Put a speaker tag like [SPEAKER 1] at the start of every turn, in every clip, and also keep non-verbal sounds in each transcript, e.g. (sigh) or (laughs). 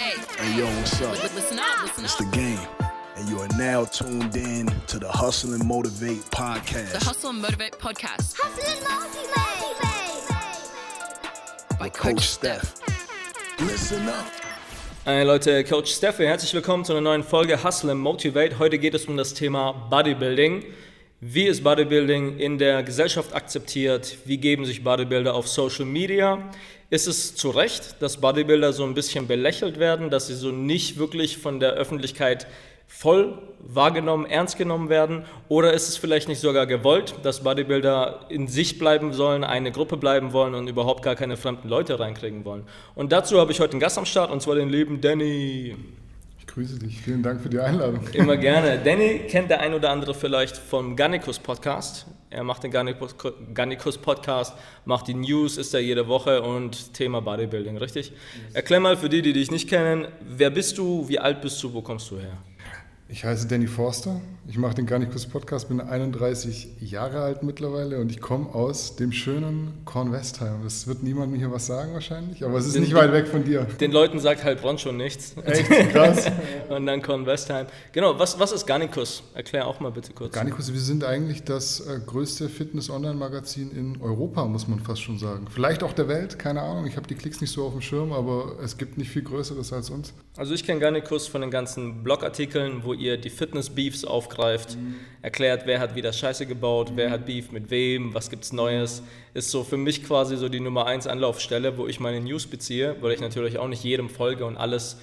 [SPEAKER 1] Hey, yo, what's up?
[SPEAKER 2] Listen up, listen
[SPEAKER 1] It's
[SPEAKER 2] up.
[SPEAKER 1] the game. And you are now tuned in to the Hustle and Motivate podcast
[SPEAKER 2] The Hustle and Motivate podcast
[SPEAKER 3] Hustle and motivate.
[SPEAKER 2] by
[SPEAKER 1] with Coach Steph. Listen up.
[SPEAKER 4] Hey Leute, Coach Steffi, herzlich willkommen zu einer neuen Folge Hustle and Motivate. Heute geht es um das Thema Bodybuilding. Wie ist Bodybuilding in der Gesellschaft akzeptiert? Wie geben sich Bodybuilder auf Social Media? Ist es zu Recht, dass Bodybuilder so ein bisschen belächelt werden, dass sie so nicht wirklich von der Öffentlichkeit voll wahrgenommen, ernst genommen werden? Oder ist es vielleicht nicht sogar gewollt, dass Bodybuilder in sich bleiben sollen, eine Gruppe bleiben wollen und überhaupt gar keine fremden Leute reinkriegen wollen? Und dazu habe ich heute einen Gast am Start und zwar den lieben Danny.
[SPEAKER 5] Ich grüße dich. Vielen Dank für die Einladung.
[SPEAKER 4] Immer gerne. Danny kennt der ein oder andere vielleicht vom Garnicus Podcast. Er macht den Garnicus, Garnicus Podcast, macht die News, ist da jede Woche und Thema Bodybuilding, richtig? Erklär mal für die, die dich nicht kennen, wer bist du, wie alt bist du, wo kommst du her?
[SPEAKER 5] Ich heiße Danny Forster. Ich mache den Garnicus Podcast, bin 31 Jahre alt mittlerweile und ich komme aus dem schönen Kornwestheim. Das wird niemandem hier was sagen wahrscheinlich, aber es ist
[SPEAKER 4] Den-
[SPEAKER 5] nicht weit weg von dir.
[SPEAKER 4] Den Leuten sagt Heilbronn schon nichts.
[SPEAKER 5] Echt krass. (laughs)
[SPEAKER 4] und dann Con Westheim. Genau, was, was ist Garnicus? Erklär auch mal bitte kurz.
[SPEAKER 5] Garnicus, wir sind eigentlich das äh, größte Fitness-Online-Magazin in Europa, muss man fast schon sagen. Vielleicht auch der Welt, keine Ahnung. Ich habe die Klicks nicht so auf dem Schirm, aber es gibt nicht viel Größeres als uns.
[SPEAKER 4] Also ich kenne Garnicus von den ganzen Blogartikeln, wo ihr die Fitness-Beefs aufgreift, erklärt, wer hat wieder Scheiße gebaut, wer hat Beef mit wem, was gibt's Neues. Ist so für mich quasi so die Nummer 1 Anlaufstelle, wo ich meine News beziehe, weil ich natürlich auch nicht jedem folge und alles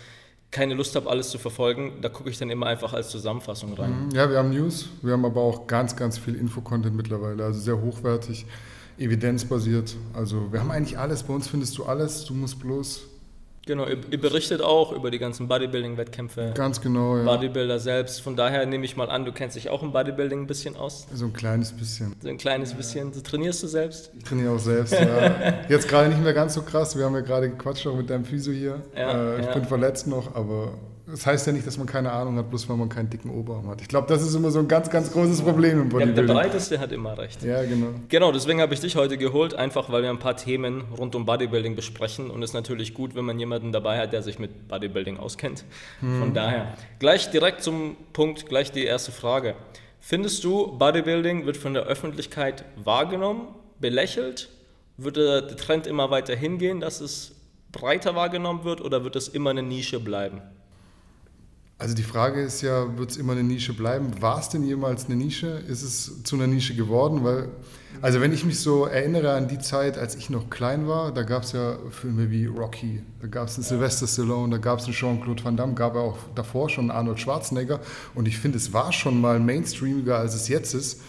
[SPEAKER 4] keine Lust habe, alles zu verfolgen. Da gucke ich dann immer einfach als Zusammenfassung rein.
[SPEAKER 5] Ja, wir haben News, wir haben aber auch ganz, ganz viel Infocontent mittlerweile, also sehr hochwertig, evidenzbasiert. Also wir haben eigentlich alles, bei uns findest du alles, du musst bloß
[SPEAKER 4] Genau, ihr, berichtet auch über die ganzen Bodybuilding-Wettkämpfe,
[SPEAKER 5] ganz genau, ja,
[SPEAKER 4] Bodybuilder selbst. Von daher nehme ich mal an, du kennst dich auch im Bodybuilding ein bisschen aus.
[SPEAKER 5] so ein kleines bisschen.
[SPEAKER 4] So ein kleines bisschen. So trainierst du selbst?
[SPEAKER 5] Ich trainiere auch selbst, ja. (laughs) Jetzt gerade nicht mehr ganz so krass, wir haben ja gerade gequatscht auch mit deinem Physio hier.
[SPEAKER 4] Ja,
[SPEAKER 5] äh, ich
[SPEAKER 4] ja.
[SPEAKER 5] bin verletzt noch, aber das heißt ja nicht, dass man keine Ahnung hat, bloß weil man keinen dicken Oberarm hat. Ich glaube, das ist immer so ein ganz, ganz großes Problem im
[SPEAKER 4] Ja, der
[SPEAKER 5] Bodybuilding.
[SPEAKER 4] Breiteste hat immer recht.
[SPEAKER 5] Ja, genau.
[SPEAKER 4] Genau, deswegen habe ich dich heute geholt, einfach weil wir ein paar Themen rund um Bodybuilding besprechen und es ist natürlich gut, wenn man jemanden dabei hat, der sich mit Bodybuilding auskennt. Von daher, gleich direkt zum Punkt, gleich die erste Frage. Findest du, Bodybuilding wird von der Öffentlichkeit wahrgenommen, belächelt? Wird der Trend immer weiter hingehen, dass es breiter wahrgenommen wird oder wird es immer eine Nische bleiben?
[SPEAKER 5] Also die Frage ist ja, wird es immer eine Nische bleiben? War es denn jemals eine Nische? Ist es zu einer Nische geworden? Weil, also wenn ich mich so erinnere an die Zeit, als ich noch klein war, da gab es ja Filme wie Rocky, da gab es einen Sylvester Stallone, da gab es einen Jean-Claude Van Damme, gab ja auch davor schon Arnold Schwarzenegger. Und ich finde, es war schon mal mainstreamiger, als es jetzt ist.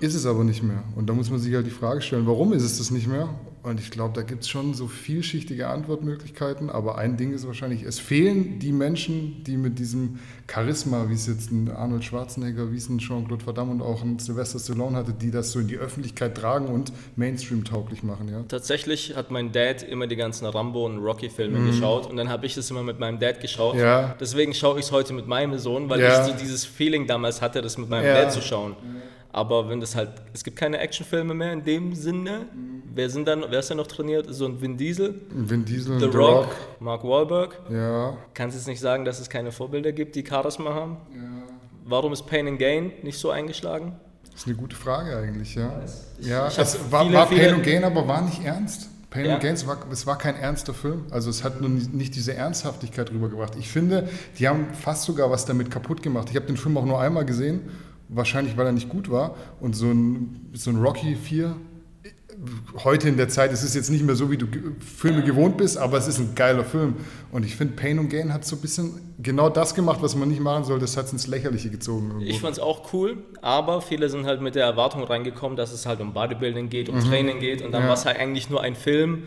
[SPEAKER 5] Ist es aber nicht mehr. Und da muss man sich halt die Frage stellen, warum ist es das nicht mehr? Und ich glaube, da gibt es schon so vielschichtige Antwortmöglichkeiten. Aber ein Ding ist wahrscheinlich, es fehlen die Menschen, die mit diesem Charisma, wie es jetzt ein Arnold Schwarzenegger, wie es ein Jean-Claude Van und auch ein Sylvester Stallone hatte, die das so in die Öffentlichkeit tragen und Mainstream-tauglich machen. Ja?
[SPEAKER 4] Tatsächlich hat mein Dad immer die ganzen Rambo- und Rocky-Filme geschaut und dann habe ich das immer mit meinem Dad geschaut.
[SPEAKER 5] Mhm. Ja.
[SPEAKER 4] Deswegen schaue ich es heute mit meinem Sohn, weil
[SPEAKER 5] Ja.
[SPEAKER 4] ich so dieses Feeling damals hatte, das mit meinem. Dad zu schauen. Aber wenn das halt, es gibt keine Actionfilme mehr in dem Sinne. Wer sind dann, wer ist denn noch trainiert? So ein Vin Diesel,
[SPEAKER 5] Vin Diesel,
[SPEAKER 4] The,
[SPEAKER 5] The
[SPEAKER 4] Rock, Mark Wahlberg.
[SPEAKER 5] Ja,
[SPEAKER 4] Kannst du jetzt nicht sagen, dass es keine Vorbilder gibt, die Charisma haben? Warum ist Pain and Gain nicht so eingeschlagen?
[SPEAKER 5] das ist eine gute Frage eigentlich. Ja, ja
[SPEAKER 4] ich
[SPEAKER 5] es war,
[SPEAKER 4] viele,
[SPEAKER 5] war Pain and Gain, aber war nicht ernst. Pain
[SPEAKER 4] Ja.
[SPEAKER 5] and Gain, es war, es war kein ernster Film. Also es hat nur nicht nicht diese Ernsthaftigkeit rübergebracht. Ich finde, die haben fast sogar was damit kaputt gemacht. Ich habe den Film auch nur einmal gesehen, wahrscheinlich weil er nicht gut war. Und so ein, so ein Rocky 4, heute in der Zeit, es ist jetzt nicht mehr so, wie du Filme gewohnt bist, aber es ist ein geiler Film. Und ich finde, Pain and Gain hat so ein bisschen genau das gemacht, was man nicht machen soll. Das hat es ins Lächerliche gezogen. Irgendwo.
[SPEAKER 4] Ich fand es auch cool, aber viele sind halt mit der Erwartung reingekommen, dass es halt um Bodybuilding geht, um
[SPEAKER 5] Mhm.
[SPEAKER 4] Training geht und dann
[SPEAKER 5] Ja.
[SPEAKER 4] war es halt eigentlich nur ein Film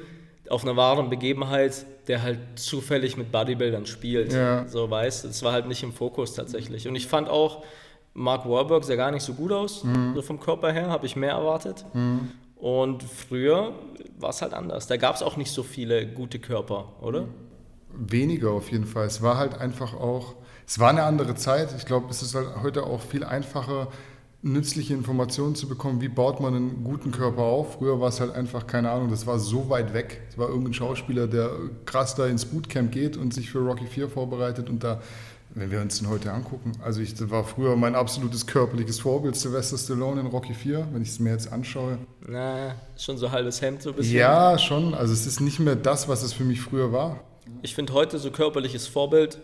[SPEAKER 4] auf einer wahren Begebenheit, der halt zufällig mit Bodybuildern spielt.
[SPEAKER 5] Ja.
[SPEAKER 4] So weißt, es war halt nicht im Fokus tatsächlich. Und ich fand auch, Mark Wahlberg sah gar nicht so gut aus,
[SPEAKER 5] Mhm.
[SPEAKER 4] so vom Körper her, habe ich mehr erwartet. Und früher war es halt anders. Da gab es auch nicht so viele gute Körper, oder?
[SPEAKER 5] Weniger auf jeden Fall. Es war halt einfach auch, es war eine andere Zeit. Ich glaube, es ist halt heute auch viel einfacher, nützliche Informationen zu bekommen, wie baut man einen guten Körper auf. Früher war es halt einfach, keine Ahnung, das war so weit weg. Es war irgendein Schauspieler, der krass da ins Bootcamp geht und sich für Rocky 4 vorbereitet und da, wenn wir uns den heute angucken, also ich, das war früher mein absolutes körperliches Vorbild, Sylvester Stallone in Rocky 4, wenn ich es mir jetzt anschaue.
[SPEAKER 4] Na, schon so halbes Hemd so ein bisschen.
[SPEAKER 5] Ja, schon. Also es ist nicht mehr das, was es für mich früher war.
[SPEAKER 4] Ich finde heute so körperliches Vorbild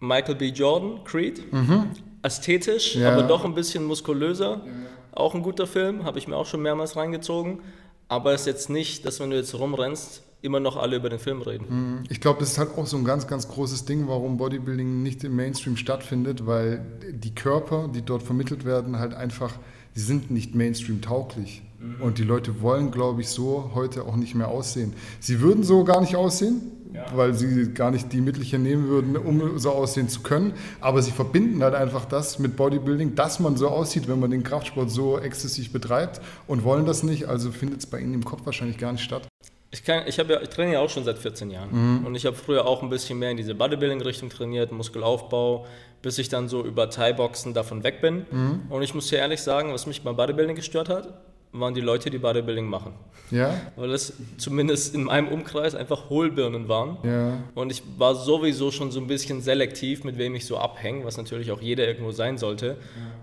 [SPEAKER 4] Michael B. Jordan, Creed. Ästhetisch,
[SPEAKER 5] Ja.
[SPEAKER 4] aber doch ein bisschen muskulöser. Auch ein guter Film, habe ich mir auch schon mehrmals reingezogen. Aber ist jetzt nicht, dass wenn du jetzt rumrennst, immer noch alle über den Film reden.
[SPEAKER 5] Ich glaube, das ist halt auch so ein ganz, ganz großes Ding, warum Bodybuilding nicht im Mainstream stattfindet, weil die Körper, die dort vermittelt werden, halt einfach, die sind nicht Mainstream tauglich. Und die Leute wollen, glaube ich, so heute auch nicht mehr aussehen. Sie würden so gar nicht aussehen, weil sie gar nicht die Mittel hier nehmen würden, um so aussehen zu können. Aber sie verbinden halt einfach das mit Bodybuilding, dass man so aussieht, wenn man den Kraftsport so exzessiv betreibt und wollen das nicht. Also findet es bei ihnen im Kopf wahrscheinlich gar nicht statt.
[SPEAKER 4] Ich, kann, ich, ja, ich trainiere ja auch schon seit 14 Jahren. Und ich habe früher auch ein bisschen mehr in diese Bodybuilding-Richtung trainiert, Muskelaufbau, bis ich dann so über Thai-Boxen davon weg bin. Und ich muss dir ehrlich sagen, was mich beim Bodybuilding gestört hat, waren die Leute, die Bodybuilding machen.
[SPEAKER 5] Ja?
[SPEAKER 4] Weil es zumindest in meinem Umkreis einfach Hohlbirnen waren.
[SPEAKER 5] Ja.
[SPEAKER 4] Und ich war sowieso schon so ein bisschen selektiv, mit wem ich so abhänge, was natürlich auch jeder irgendwo sein sollte.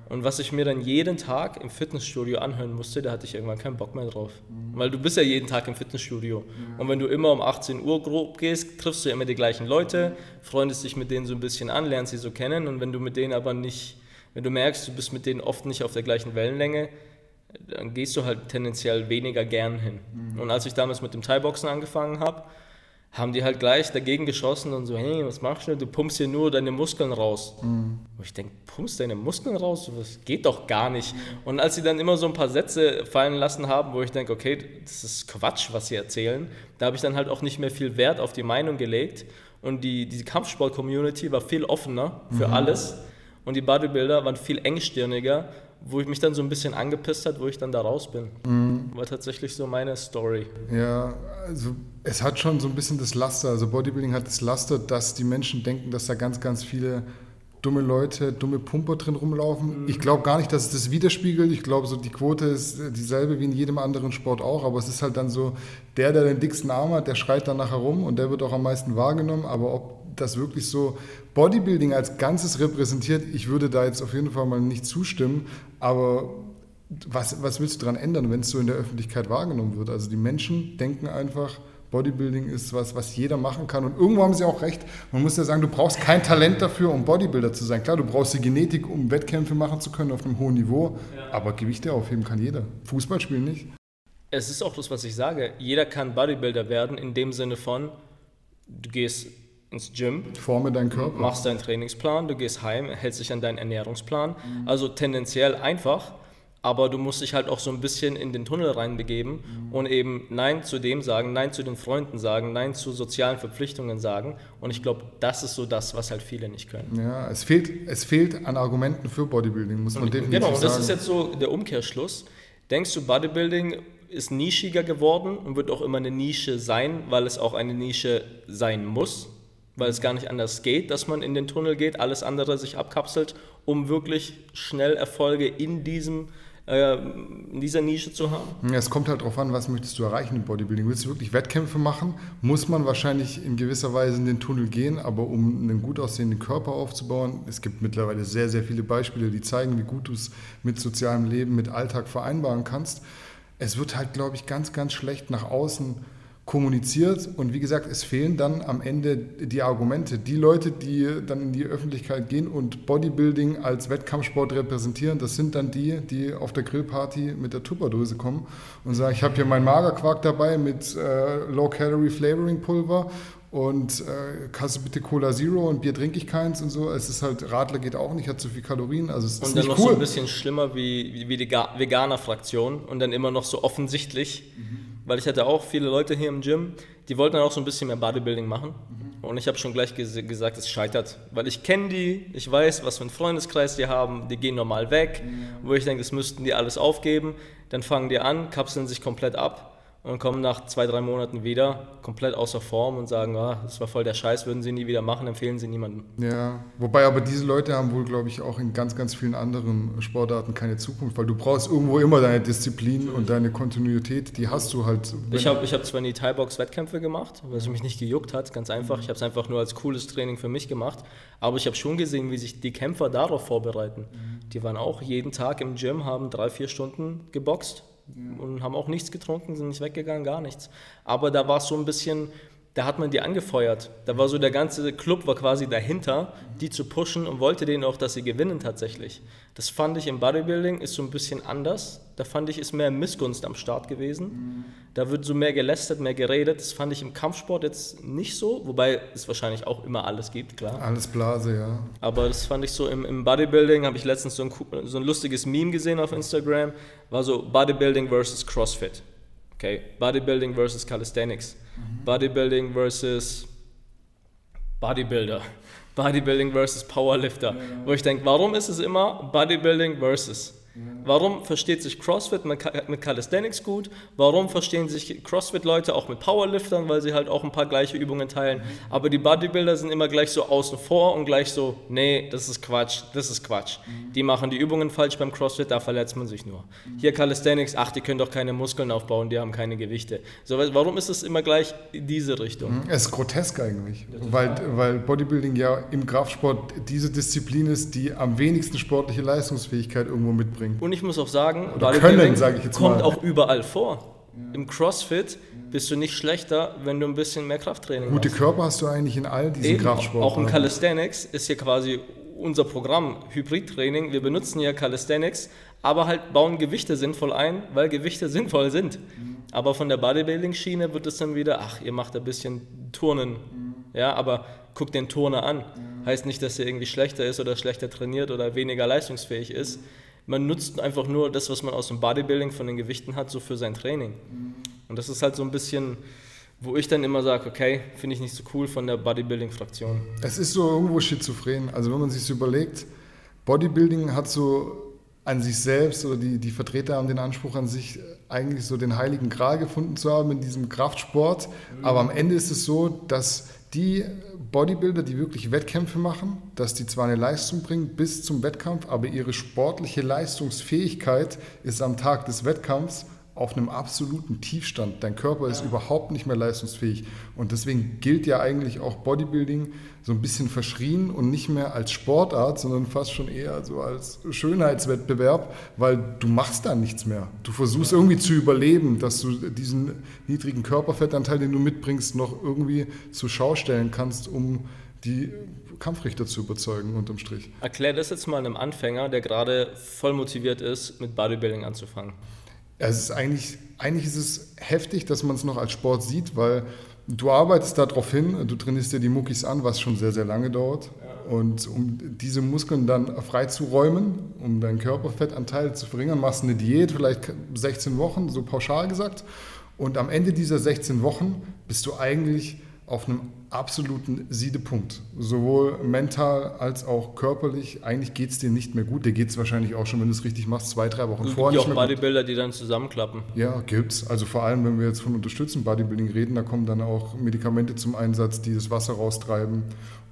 [SPEAKER 4] Und was ich mir dann jeden Tag im Fitnessstudio anhören musste, da hatte ich irgendwann keinen Bock mehr drauf. Weil du bist ja jeden Tag im Fitnessstudio. Und wenn du immer um 18 Uhr grob gehst, triffst du ja immer die gleichen Leute, freundest dich mit denen so ein bisschen an, lernst sie so kennen. Und wenn du mit denen aber nicht, wenn du merkst, du bist mit denen oft nicht auf der gleichen Wellenlänge, dann gehst du halt tendenziell weniger gern hin. Und als ich damals mit dem Thai-Boxen angefangen habe, haben die halt gleich dagegen geschossen und so, hey, was machst du? Du pumpst hier nur deine Muskeln raus. Wo ich denke, pumpst deine Muskeln raus? Das geht doch gar nicht. Und als sie dann immer so ein paar Sätze fallen lassen haben, wo ich denke, okay, das ist Quatsch, was sie erzählen, da habe ich dann halt auch nicht mehr viel Wert auf die Meinung gelegt. Und die, die Kampfsport-Community war viel offener für alles. Und die Bodybuilder waren viel engstirniger, wo ich mich dann so ein bisschen angepisst hat, wo ich dann da raus bin. War tatsächlich so meine Story.
[SPEAKER 5] Ja, also es hat schon so ein bisschen das Laster, also Bodybuilding hat das Laster, dass die Menschen denken, dass da ganz, ganz viele dumme Leute, dumme Pumper drin rumlaufen. Ich glaube gar nicht, dass es das widerspiegelt. Ich glaube, so die Quote ist dieselbe wie in jedem anderen Sport auch, aber es ist halt dann so, der, der den dicksten Arm hat, der schreit dann nachher rum und der wird auch am meisten wahrgenommen, aber ob das wirklich so Bodybuilding als Ganzes repräsentiert, ich würde da jetzt auf jeden Fall mal nicht zustimmen, aber was, was willst du daran ändern, wenn es so in der Öffentlichkeit wahrgenommen wird? Also die Menschen denken einfach, Bodybuilding ist was, was jeder machen kann. Und irgendwo haben sie auch recht. Man muss ja sagen, du brauchst kein Talent dafür, um Bodybuilder zu sein. Klar, du brauchst die Genetik, um Wettkämpfe machen zu können auf einem hohen Niveau. Aber Gewichte aufheben kann jeder. Fußball spielen nicht.
[SPEAKER 4] Es ist auch das, was ich sage. Jeder kann Bodybuilder werden, in dem Sinne von, du gehst ins Gym,
[SPEAKER 5] Forme deinen Körper.
[SPEAKER 4] machst deinen Trainingsplan, du gehst heim, hältst dich an deinen Ernährungsplan. Also tendenziell einfach, aber du musst dich halt auch so ein bisschen in den Tunnel reinbegeben und eben Nein zu dem sagen, Nein zu den Freunden sagen, Nein zu sozialen Verpflichtungen sagen. Und ich glaube, das ist so das, was halt viele nicht können.
[SPEAKER 5] Ja, es fehlt, es fehlt an Argumenten für Bodybuilding, muss man definitiv
[SPEAKER 4] Genau, und das
[SPEAKER 5] sagen.
[SPEAKER 4] ist jetzt so der Umkehrschluss. Denkst du, Bodybuilding ist nischiger geworden und wird auch immer eine Nische sein, weil es auch eine Nische sein muss? Weil es gar nicht anders geht, dass man in den Tunnel geht, alles andere sich abkapselt, um wirklich schnell Erfolge in, diesem, äh, in dieser Nische zu haben?
[SPEAKER 5] Es kommt halt darauf an, was möchtest du erreichen im Bodybuilding. Willst du wirklich Wettkämpfe machen, muss man wahrscheinlich in gewisser Weise in den Tunnel gehen, aber um einen gut aussehenden Körper aufzubauen, es gibt mittlerweile sehr, sehr viele Beispiele, die zeigen, wie gut du es mit sozialem Leben, mit Alltag vereinbaren kannst. Es wird halt, glaube ich, ganz, ganz schlecht nach außen kommuniziert und wie gesagt, es fehlen dann am Ende die Argumente. Die Leute, die dann in die Öffentlichkeit gehen und Bodybuilding als Wettkampfsport repräsentieren, das sind dann die, die auf der Grillparty mit der Tupperdose kommen und sagen, ich habe hier meinen Magerquark dabei mit äh, Low-Calorie Flavoring Pulver und äh, kannst du bitte Cola Zero und Bier trinke ich keins und so. Es ist halt, Radler geht auch nicht, hat zu viel Kalorien, also es ist
[SPEAKER 4] Und dann
[SPEAKER 5] nicht
[SPEAKER 4] noch
[SPEAKER 5] cool.
[SPEAKER 4] so ein bisschen schlimmer wie, wie, die Ga- Veganer-Fraktion und dann immer noch so offensichtlich, weil ich hatte auch viele Leute hier im Gym, die wollten dann auch so ein bisschen mehr Bodybuilding machen. Und ich habe schon gleich ges gesagt, es scheitert. Weil ich kenne die, ich weiß, was für einen Freundeskreis die haben, die gehen normal weg, wo ich denke, das müssten die alles aufgeben. Dann fangen die an, kapseln sich komplett ab und kommen nach zwei, drei Monaten wieder komplett außer Form und sagen, ah, das war voll der Scheiß, würden sie nie wieder machen, empfehlen sie niemandem.
[SPEAKER 5] Ja, wobei aber diese Leute haben wohl, glaube ich, auch in ganz, ganz vielen anderen Sportarten keine Zukunft, weil du brauchst irgendwo immer deine Disziplin und deine Kontinuität, die hast du halt.
[SPEAKER 4] Ich habe ich hab zwar nie Thai-Box-Wettkämpfe gemacht, weil es mich nicht gejuckt hat, ganz einfach. Ich habe es einfach nur als cooles Training für mich gemacht. Aber ich habe schon gesehen, wie sich die Kämpfer darauf vorbereiten. Die waren auch jeden Tag im Gym, haben drei, vier Stunden geboxt und haben auch nichts getrunken, sind nicht weggegangen, gar nichts. Aber da war es so ein bisschen, da hat man die angefeuert. Da war so der ganze Club war quasi dahinter, die zu pushen und wollte denen auch, dass sie gewinnen tatsächlich. Das fand ich im Bodybuilding ist so ein bisschen anders. Da fand ich, ist mehr Missgunst am Start gewesen. Da wird so mehr gelästert, mehr geredet. Das fand ich im Kampfsport jetzt nicht so, wobei es wahrscheinlich auch immer alles gibt, klar.
[SPEAKER 5] Alles Blase, ja.
[SPEAKER 4] Aber das fand ich so im, im Bodybuilding, habe ich letztens so ein, so ein lustiges Meme gesehen auf Instagram, war so Bodybuilding versus CrossFit. Okay, Bodybuilding versus Calisthenics. Bodybuilding versus Bodybuilder. (laughs) Bodybuilding versus Powerlifter. Wo ich denke, warum ist es immer Bodybuilding versus? Warum versteht sich CrossFit mit Calisthenics gut? Warum verstehen sich CrossFit-Leute auch mit Powerliftern, weil sie halt auch ein paar gleiche Übungen teilen? Aber die Bodybuilder sind immer gleich so außen vor und gleich so, nee, das ist Quatsch, das ist Quatsch. Die machen die Übungen falsch beim CrossFit, da verletzt man sich nur. Hier Calisthenics, ach, die können doch keine Muskeln aufbauen, die haben keine Gewichte. So, wa- warum ist es immer gleich in diese Richtung?
[SPEAKER 5] Es ist grotesk eigentlich, weil, weil Bodybuilding ja im Kraftsport diese Disziplin ist, die am wenigsten sportliche Leistungsfähigkeit irgendwo mitbringt.
[SPEAKER 4] Und ich muss auch sagen,
[SPEAKER 5] Oder können, sag ich jetzt
[SPEAKER 4] kommt
[SPEAKER 5] mal.
[SPEAKER 4] auch überall vor. Im CrossFit bist du nicht schlechter, wenn du ein bisschen mehr Krafttraining
[SPEAKER 5] Gute
[SPEAKER 4] machst.
[SPEAKER 5] Körper hast du eigentlich in all diesen
[SPEAKER 4] Eben,
[SPEAKER 5] Kraftsportarten.
[SPEAKER 4] auch im Calisthenics ist hier quasi unser Programm Hybridtraining. Wir benutzen ja Calisthenics, aber halt bauen Gewichte sinnvoll ein, weil Gewichte (laughs) sinnvoll sind. Aber von der Bodybuilding-Schiene wird es dann wieder, ach, ihr macht ein bisschen Turnen. Ja, aber guckt den Turner an. Heißt nicht, dass er irgendwie schlechter ist oder schlechter trainiert oder weniger leistungsfähig ist. Man nutzt einfach nur das, was man aus dem Bodybuilding von den Gewichten hat, so für sein Training. Und das ist halt so ein bisschen, wo ich dann immer sage, okay, finde ich nicht so cool von der Bodybuilding-Fraktion.
[SPEAKER 5] Es ist so irgendwo schizophren. Also wenn man sich überlegt, Bodybuilding hat so an sich selbst oder die, die Vertreter haben den Anspruch an sich, eigentlich so den heiligen Gral gefunden zu haben in diesem Kraftsport. Aber am Ende ist es so, dass die Bodybuilder, die wirklich Wettkämpfe machen, dass die zwar eine Leistung bringen bis zum Wettkampf, aber ihre sportliche Leistungsfähigkeit ist am Tag des Wettkampfs auf einem absoluten Tiefstand. Dein Körper ist überhaupt nicht mehr leistungsfähig. Und deswegen gilt ja eigentlich auch Bodybuilding so ein bisschen verschrien und nicht mehr als Sportart, sondern fast schon eher so als Schönheitswettbewerb, weil du machst da nichts mehr. Du versuchst irgendwie zu überleben, dass du diesen niedrigen Körperfettanteil, den du mitbringst, noch irgendwie zur Schau stellen kannst, um die Kampfrichter zu überzeugen, unterm Strich.
[SPEAKER 4] Erklär das jetzt mal einem Anfänger, der gerade voll motiviert ist, mit Bodybuilding anzufangen.
[SPEAKER 5] Es ist eigentlich, eigentlich ist es heftig, dass man es noch als Sport sieht, weil du arbeitest darauf hin, du trainierst dir die Muckis an, was schon sehr, sehr lange dauert. Und um diese Muskeln dann freizuräumen, um deinen Körperfettanteil zu verringern, machst du eine Diät, vielleicht 16 Wochen, so pauschal gesagt. Und am Ende dieser 16 Wochen bist du eigentlich auf einem absoluten Siedepunkt. Sowohl mental als auch körperlich. Eigentlich geht es dir nicht mehr gut. Dir geht es wahrscheinlich auch schon, wenn du es richtig machst, zwei, drei Wochen
[SPEAKER 4] Es gibt
[SPEAKER 5] vorher
[SPEAKER 4] ja
[SPEAKER 5] nicht
[SPEAKER 4] auch
[SPEAKER 5] mehr gut.
[SPEAKER 4] Bodybuilder, die dann zusammenklappen.
[SPEAKER 5] Ja, gibt's. Also vor allem, wenn wir jetzt von unterstützten Bodybuilding reden, da kommen dann auch Medikamente zum Einsatz, die das Wasser raustreiben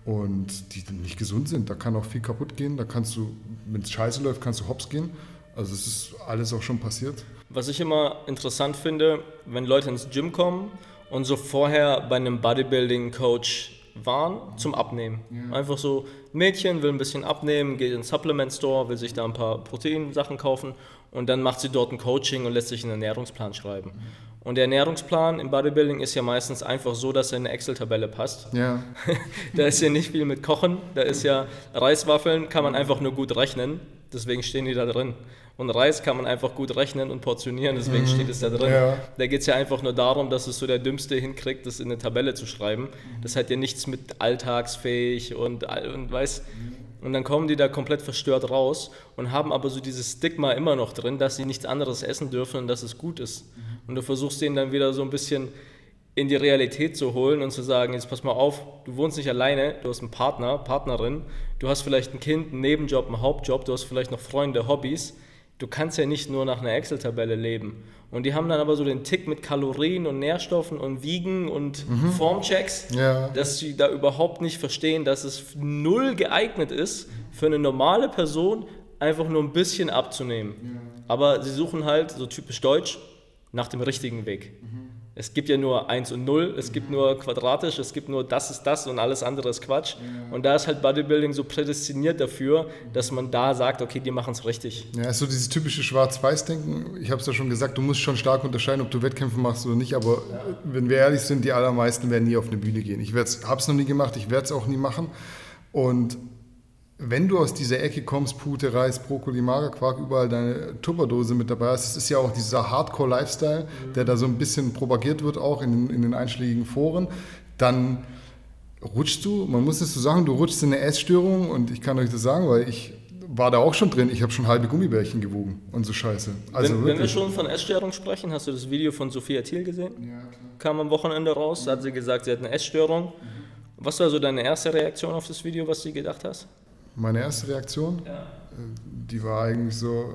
[SPEAKER 5] und die nicht gesund sind. Da kann auch viel kaputt gehen. Da kannst du, wenn es scheiße läuft, kannst du hops gehen. Also es ist alles auch schon passiert.
[SPEAKER 4] Was ich immer interessant finde, wenn Leute ins Gym kommen und so vorher bei einem Bodybuilding-Coach waren zum Abnehmen. Einfach so, Mädchen will ein bisschen abnehmen, geht in den Supplement Store, will sich da ein paar Proteinsachen kaufen und dann macht sie dort ein Coaching und lässt sich einen Ernährungsplan schreiben. Und der Ernährungsplan im Bodybuilding ist ja meistens einfach so, dass er in eine Excel-Tabelle passt.
[SPEAKER 5] Ja, (laughs)
[SPEAKER 4] Da ist ja nicht viel mit Kochen, da ist ja Reiswaffeln, kann man einfach nur gut rechnen, deswegen stehen die da drin. Und Reis kann man einfach gut rechnen und portionieren, deswegen steht es da drin.
[SPEAKER 5] Ja.
[SPEAKER 4] Da geht es ja einfach nur darum, dass es so der Dümmste hinkriegt, das in eine Tabelle zu schreiben. Das hat ja nichts mit alltagsfähig und, und weiß. Und dann kommen die da komplett verstört raus und haben aber so dieses Stigma immer noch drin, dass sie nichts anderes essen dürfen und dass es gut ist. Und du versuchst denen dann wieder so ein bisschen in die Realität zu holen und zu sagen, jetzt pass mal auf, du wohnst nicht alleine, du hast einen Partner, Partnerin, du hast vielleicht ein Kind, einen Nebenjob, einen Hauptjob, du hast vielleicht noch Freunde, Hobbys. Du kannst ja nicht nur nach einer Excel-Tabelle leben. Und die haben dann aber so den Tick mit Kalorien und Nährstoffen und Wiegen und Formchecks,
[SPEAKER 5] Ja.
[SPEAKER 4] dass sie da überhaupt nicht verstehen, dass es null geeignet ist, für eine normale Person einfach nur ein bisschen abzunehmen. Aber sie suchen halt, so typisch deutsch, nach dem richtigen Weg. Es gibt ja nur 1 und 0, es gibt nur quadratisch, es gibt nur das ist das und alles andere ist Quatsch. Und da ist halt Bodybuilding so prädestiniert dafür, dass man da sagt, okay, die machen es richtig.
[SPEAKER 5] Ja, ist so dieses typische Schwarz-Weiß-Denken. Ich habe es ja schon gesagt, du musst schon stark unterscheiden, ob du Wettkämpfe machst oder nicht. Aber wenn wir ehrlich sind, die allermeisten werden nie auf eine Bühne gehen. Ich habe es noch nie gemacht, ich werde es auch nie machen. Und wenn du aus dieser Ecke kommst, Pute, Reis, Brokkoli, Magerquark, überall deine Tupperdose mit dabei hast, das ist ja auch dieser Hardcore-Lifestyle, der da so ein bisschen propagiert wird, auch in den, in den einschlägigen Foren, dann rutschst du, man muss es so sagen, du rutschst in eine Essstörung und ich kann euch das sagen, weil ich war da auch schon drin, ich habe schon halbe Gummibärchen gewogen und so Scheiße. Also
[SPEAKER 4] wenn, wenn wir schon von Essstörung sprechen, hast du das Video von Sophia Thiel gesehen? Kam am Wochenende raus, da hat sie gesagt, sie hat eine Essstörung. Was war so deine erste Reaktion auf das Video, was du gedacht hast?
[SPEAKER 5] Meine erste Reaktion, äh, die war eigentlich so,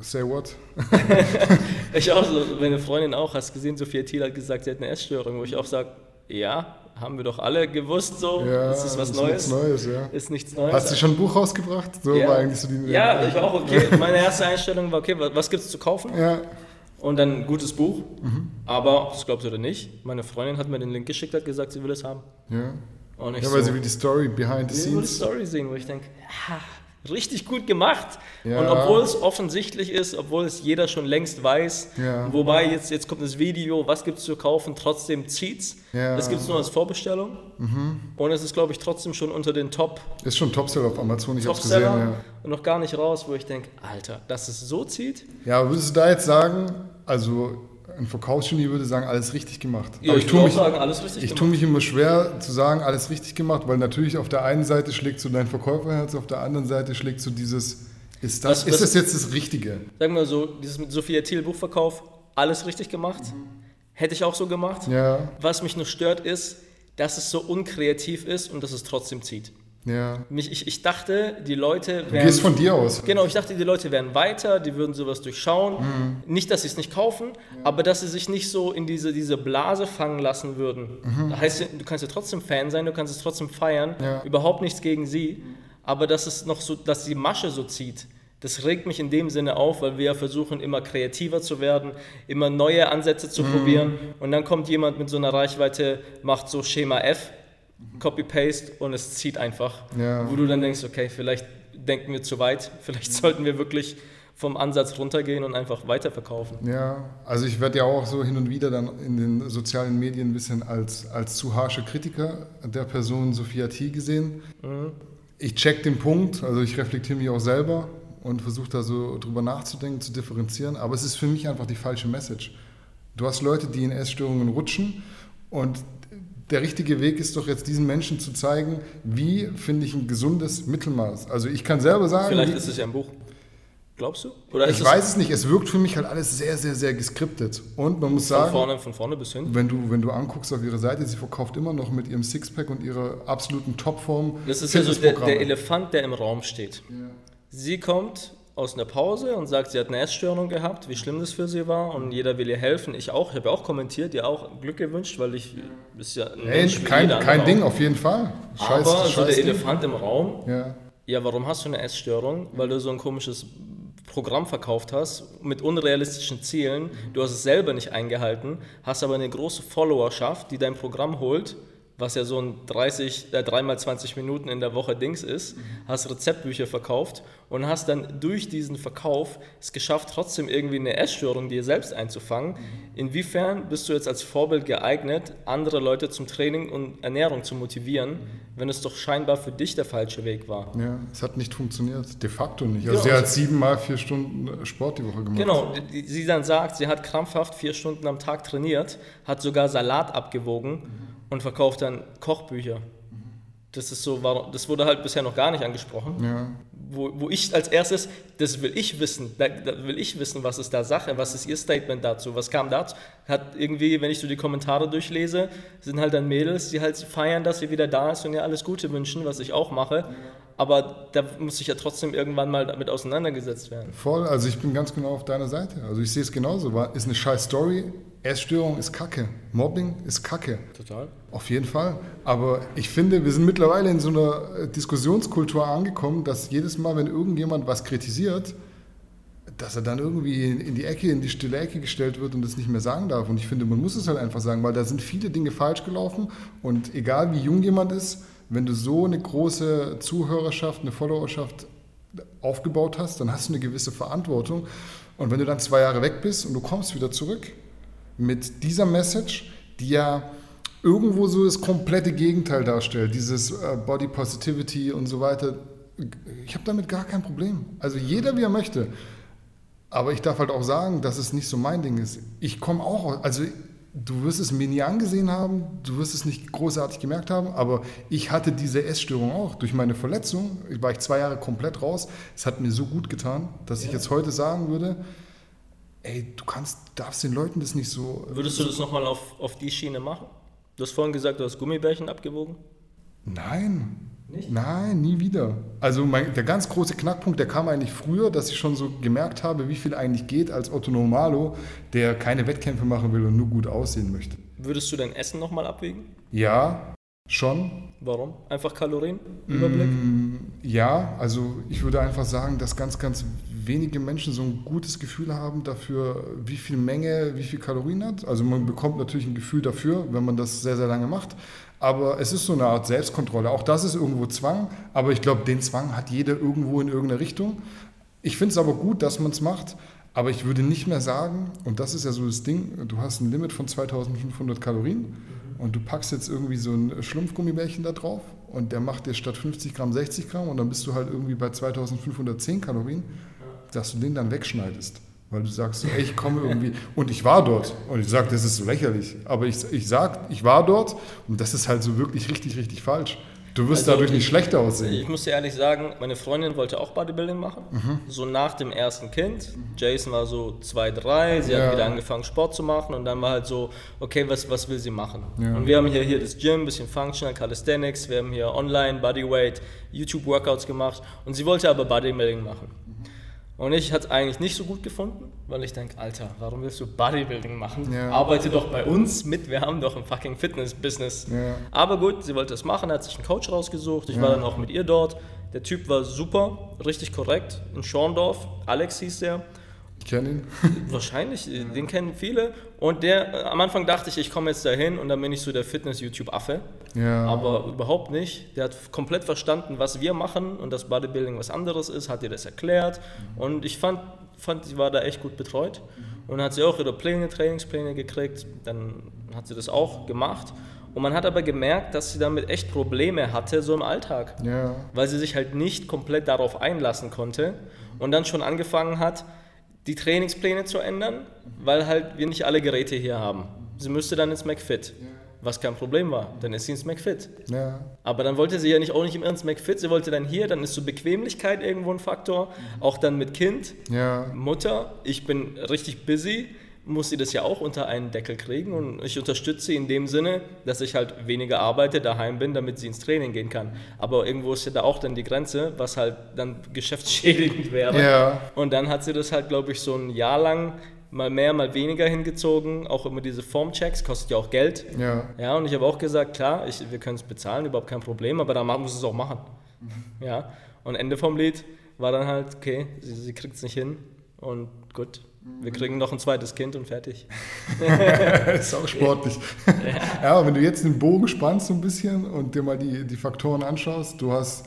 [SPEAKER 5] say what? (laughs) (laughs)
[SPEAKER 4] Ich auch so, meine Freundin auch, hast gesehen, Sophia Thiel hat gesagt, sie hat eine Essstörung, wo ich auch sage, ja, haben wir doch alle gewusst so,
[SPEAKER 5] Ja,
[SPEAKER 4] das ist was
[SPEAKER 5] ist
[SPEAKER 4] Neues.
[SPEAKER 5] nichts Neues, ja.
[SPEAKER 4] Ist nichts Neues.
[SPEAKER 5] Hast du schon ein Buch rausgebracht? So
[SPEAKER 4] ja.
[SPEAKER 5] war eigentlich so die.
[SPEAKER 4] ja, ich auch, okay. (laughs) Meine erste Einstellung war, okay, was, was gibt es zu kaufen?
[SPEAKER 5] Ja,
[SPEAKER 4] Und dann ein gutes Buch.
[SPEAKER 5] Mhm.
[SPEAKER 4] Aber, das glaubst du oder nicht, meine Freundin hat mir den Link geschickt, hat gesagt, sie will es haben.
[SPEAKER 5] ja.
[SPEAKER 4] Und ich
[SPEAKER 5] Ja, weil
[SPEAKER 4] so,
[SPEAKER 5] sie will die Story behind the
[SPEAKER 4] Ich will die
[SPEAKER 5] scenes.
[SPEAKER 4] Story sehen, wo ich denke, ja, richtig gut gemacht.
[SPEAKER 5] Ja.
[SPEAKER 4] Und obwohl es offensichtlich ist, obwohl es jeder schon längst weiß,
[SPEAKER 5] Ja.
[SPEAKER 4] wobei jetzt, jetzt kommt das Video, was gibt es zu kaufen, trotzdem zieht's.
[SPEAKER 5] Ja. Mhm.
[SPEAKER 4] Das gibt es nur als Vorbestellung. Und es ist, glaube ich, trotzdem schon unter den Top
[SPEAKER 5] Ist schon Topseller auf Amazon, ich hab's gesehen.
[SPEAKER 4] Topseller
[SPEAKER 5] Ja.
[SPEAKER 4] und noch gar nicht raus, wo ich denke, Alter, dass es so zieht.
[SPEAKER 5] ja, würdest du da jetzt sagen, also ein Verkaufsgenie würde sagen, alles richtig gemacht.
[SPEAKER 4] Ja,
[SPEAKER 5] aber
[SPEAKER 4] ich
[SPEAKER 5] ich tue mich,
[SPEAKER 4] sagen, alles richtig
[SPEAKER 5] ich
[SPEAKER 4] gemacht.
[SPEAKER 5] tue mich immer schwer zu sagen, alles richtig gemacht, weil natürlich auf der einen Seite schlägt so dein Verkäuferherz, auf der anderen Seite schlägt so dieses, ist das,
[SPEAKER 4] Was-
[SPEAKER 5] ist
[SPEAKER 4] was-
[SPEAKER 5] das jetzt das Richtige?
[SPEAKER 4] Sagen wir so, dieses mit Sophia Thiel Buchverkauf, alles richtig gemacht. Hätte ich auch so gemacht.
[SPEAKER 5] Ja,
[SPEAKER 4] Was mich nur stört, ist, dass es so unkreativ ist und dass es trotzdem zieht.
[SPEAKER 5] Ja.
[SPEAKER 4] Mich, ich, ich dachte, die Leute
[SPEAKER 5] Du
[SPEAKER 4] wären.
[SPEAKER 5] gehst von dir aus.
[SPEAKER 4] Genau, ich dachte, die Leute wären weiter, die würden sowas durchschauen.
[SPEAKER 5] Mhm.
[SPEAKER 4] Nicht, dass sie es nicht kaufen, aber dass sie sich nicht so in diese, diese Blase fangen lassen würden. Das heißt, du kannst ja trotzdem Fan sein, du kannst es trotzdem feiern,
[SPEAKER 5] Mhm. Ja.
[SPEAKER 4] überhaupt nichts gegen sie, aber dass es noch so, dass die Masche so zieht. Das regt mich in dem Sinne auf, weil wir ja versuchen, immer kreativer zu werden, immer neue Ansätze
[SPEAKER 5] Mhm.
[SPEAKER 4] zu probieren. Und dann kommt jemand mit so einer Reichweite, macht so Schema F, Copy-Paste und es zieht einfach.
[SPEAKER 5] Ja.
[SPEAKER 4] Wo du dann denkst, okay, vielleicht denken wir zu weit, (laughs) vielleicht sollten wir wirklich vom Ansatz runtergehen und einfach weiterverkaufen.
[SPEAKER 5] Ja, also ich werde ja auch so hin und wieder dann in den sozialen Medien ein bisschen als, als zu harsche Kritiker der Person Sophia T. gesehen. Ich check den Punkt, also ich reflektiere mich auch selber und versuche da so drüber nachzudenken, zu differenzieren, aber es ist für mich einfach die falsche Message. Du hast Leute, die in Essstörungen rutschen und der richtige Weg ist doch jetzt diesen Menschen zu zeigen, wie finde ich ein gesundes Mittelmaß. Also ich kann selber sagen,
[SPEAKER 4] Vielleicht ist es ja ein Buch. Glaubst du? Oder
[SPEAKER 5] ich weiß es nicht, es wirkt für mich halt alles sehr, sehr, sehr geskriptet. Und man muss
[SPEAKER 4] von
[SPEAKER 5] sagen,
[SPEAKER 4] vorne, von vorne bis hin?
[SPEAKER 5] wenn du, wenn du anguckst auf ihre Seite, sie verkauft immer noch mit ihrem Sixpack und ihrer absoluten Topform.
[SPEAKER 4] Das ist ja so der, der. Elefant, der im Raum steht. Sie kommt aus einer Pause und sagt, sie hat eine Essstörung gehabt, wie schlimm das für sie war und jeder will ihr helfen. Ich auch, ich habe ja auch kommentiert, ihr auch Glück gewünscht, weil ich ist ja ein Mensch
[SPEAKER 5] kein, kein Ding, auf jeden Fall. Scheiß,
[SPEAKER 4] Aber so
[SPEAKER 5] scheiß
[SPEAKER 4] der
[SPEAKER 5] Ding.
[SPEAKER 4] Elefant im Raum,
[SPEAKER 5] Ja.
[SPEAKER 4] Ja, warum hast du eine Essstörung? Weil du so ein komisches Programm verkauft hast mit unrealistischen Zielen. Du hast es selber nicht eingehalten, hast aber eine große Followerschaft, die dein Programm holt, was ja so ein 30, äh, 3 20 Minuten in der Woche Dings ist, hast Rezeptbücher verkauft und hast dann durch diesen Verkauf es geschafft, trotzdem irgendwie eine Essstörung dir selbst einzufangen. Inwiefern bist du jetzt als Vorbild geeignet, andere Leute zum Training und Ernährung zu motivieren, wenn es doch scheinbar für dich der falsche Weg war?
[SPEAKER 5] ja, es hat nicht funktioniert. De facto nicht. Also
[SPEAKER 4] Genau.
[SPEAKER 5] sie hat siebenmal vier Stunden Sport die Woche gemacht.
[SPEAKER 4] Genau, sie dann sagt, sie hat krampfhaft vier Stunden am Tag trainiert, hat sogar Salat abgewogen und verkauft dann Kochbücher. Das ist so, warum- das wurde halt bisher noch gar nicht angesprochen.
[SPEAKER 5] Ja.
[SPEAKER 4] wo, wo ich als erstes, das will ich wissen, da, da will ich wissen, was ist da Sache, was ist ihr Statement dazu, was kam dazu, hat irgendwie, wenn ich so die Kommentare durchlese, sind halt dann Mädels, die halt feiern, dass sie wieder da ist und ihr alles Gute wünschen, was ich auch mache, aber da muss ich ja trotzdem irgendwann mal damit auseinandergesetzt werden.
[SPEAKER 5] Voll, also ich bin ganz genau auf deiner Seite. Also ich sehe es genauso. War- Ist eine scheiß Story. Essstörung ist Kacke. Mobbing ist Kacke.
[SPEAKER 4] Total.
[SPEAKER 5] Auf jeden Fall. Aber ich finde, wir sind mittlerweile in so einer äh, Diskussionskultur angekommen, dass jedes Mal, wenn irgendjemand was kritisiert, dass er dann irgendwie in in die Ecke, in die stille Ecke gestellt wird und das nicht mehr sagen darf. Und ich finde, man muss es halt einfach sagen, weil da sind viele Dinge falsch gelaufen. Und egal wie jung jemand ist, wenn du so eine große Zuhörerschaft, eine Followerschaft aufgebaut hast, dann hast du eine gewisse Verantwortung. Und wenn du dann zwei Jahre weg bist und du kommst wieder zurück mit dieser Message, die ja irgendwo so das komplette Gegenteil darstellt, dieses äh, Body Positivity und so weiter, ich habe damit gar kein Problem. Also jeder, wie er möchte. Aber ich darf halt auch sagen, dass es nicht so mein Ding ist. Ich komme auch, aus- also du wirst es mir nie angesehen haben, du wirst es nicht großartig gemerkt haben, aber ich hatte diese Essstörung auch. Durch meine Verletzung war ich zwei Jahre komplett raus. Es hat mir so gut getan, dass ich jetzt heute sagen würde, ey, du kannst, darfst den Leuten das nicht so...
[SPEAKER 4] Würdest du das nochmal auf, auf die Schiene machen? Du hast vorhin gesagt, du hast Gummibärchen abgewogen.
[SPEAKER 5] Nein. Nein, nie wieder. Also mein, der ganz große Knackpunkt, der kam eigentlich früher, dass ich schon so gemerkt habe, wie viel eigentlich geht als Otto Normalo, der keine Wettkämpfe machen will und nur gut aussehen möchte.
[SPEAKER 4] Würdest du dein Essen nochmal abwägen?
[SPEAKER 5] Ja, schon.
[SPEAKER 4] Warum? Einfach Kalorien? Überblick?
[SPEAKER 5] Ja, also ich würde einfach sagen, dass ganz, ganz wenige Menschen so ein gutes Gefühl haben dafür, wie viel Menge, wie viel Kalorien hat. Also man bekommt natürlich ein Gefühl dafür, wenn man das sehr, sehr lange macht. Aber es ist so eine Art Selbstkontrolle. Auch das ist irgendwo Zwang. Aber ich glaube, den Zwang hat jeder irgendwo in irgendeiner Richtung. Ich finde es aber gut, dass man es macht. Aber ich würde nicht mehr sagen, und das ist ja so das Ding, du hast ein Limit von 2500 Kalorien und du packst jetzt irgendwie so ein Schlumpfgummibärchen da drauf und der macht dir statt 50 Gramm 60 Gramm und dann bist du halt irgendwie bei 2510 Kalorien, dass du den dann wegschneidest. Weil du sagst, ey, ich komme irgendwie, und ich war dort. Und ich sage, das ist so lächerlich. Aber ich, ich sage, ich war dort und das ist halt so wirklich richtig, richtig falsch. Du wirst
[SPEAKER 4] Also,
[SPEAKER 5] dadurch nicht
[SPEAKER 4] ich-
[SPEAKER 5] schlechter aussehen.
[SPEAKER 4] Ich muss dir ehrlich sagen, meine Freundin wollte auch Bodybuilding machen. So nach dem ersten Kind. Jason war so zwei, drei. Sie
[SPEAKER 5] Ja.
[SPEAKER 4] hat wieder angefangen, Sport zu machen. Und dann war halt so, okay, was, was will sie machen?
[SPEAKER 5] Ja.
[SPEAKER 4] Und wir haben hier, hier das Gym, ein bisschen Functional Calisthenics. Wir haben hier online Bodyweight, YouTube-Workouts gemacht. Und sie wollte aber Bodybuilding machen. Und ich hatte es eigentlich nicht so gut gefunden, weil ich denke, Alter, warum willst du Bodybuilding machen?
[SPEAKER 5] Ja.
[SPEAKER 4] Arbeite doch bei uns mit, wir haben doch ein fucking Fitness-Business.
[SPEAKER 5] Ja.
[SPEAKER 4] Aber gut, sie wollte es machen, hat sich einen Coach rausgesucht. Ich war dann auch mit ihr dort. Der Typ war super, richtig korrekt. In Schorndorf, Alex hieß der.
[SPEAKER 5] Kenne ihn. (laughs)
[SPEAKER 4] Wahrscheinlich, äh, den kennen viele. Und der, äh, am Anfang dachte ich, ich komme jetzt dahin und dann bin ich so der Fitness-YouTube-Affe.
[SPEAKER 5] Ja.
[SPEAKER 4] Aber überhaupt nicht. Der hat komplett verstanden, was wir machen und dass Bodybuilding was anderes ist, hat ihr das erklärt. Und ich fand, fand, sie war da echt gut betreut. Und dann hat sie auch ihre Pläne, Trainingspläne gekriegt. Dann hat sie das auch gemacht. Und man hat aber gemerkt, dass sie damit echt Probleme hatte, so im Alltag
[SPEAKER 5] Ja.
[SPEAKER 4] weil sie sich halt nicht komplett darauf einlassen konnte und dann schon angefangen hat, die Trainingspläne zu ändern, weil halt wir nicht alle Geräte hier haben. Sie müsste dann ins McFit, was kein Problem war, dann ist sie ins McFit.
[SPEAKER 5] Ja.
[SPEAKER 4] Aber dann wollte sie ja nicht auch nicht immer ins McFit, sie wollte dann hier, dann ist so Bequemlichkeit irgendwo ein Faktor, auch dann mit Kind,
[SPEAKER 5] Ja.
[SPEAKER 4] Mutter, ich bin richtig busy, muss sie das ja auch unter einen Deckel kriegen und ich unterstütze sie in dem Sinne, dass ich halt weniger arbeite, daheim bin, damit sie ins Training gehen kann. Aber irgendwo ist ja da auch dann die Grenze, was halt dann geschäftsschädigend wäre.
[SPEAKER 5] Ja.
[SPEAKER 4] Und dann hat sie das halt, glaube ich, so ein Jahr lang mal mehr, mal weniger hingezogen. Auch immer diese Formchecks, kostet ja auch Geld.
[SPEAKER 5] Ja.
[SPEAKER 4] Ja, und ich habe auch gesagt, klar, ich, wir können es bezahlen, überhaupt kein Problem, aber dann muss es auch machen. Ja, und Ende vom Lied war dann halt, okay, sie, sie kriegt es nicht hin und gut, wir kriegen noch ein zweites Kind und fertig. (laughs)
[SPEAKER 5] ist auch sportlich. Ja. aber wenn du jetzt den Bogen spannst so ein bisschen und dir mal die, die Faktoren anschaust, du hast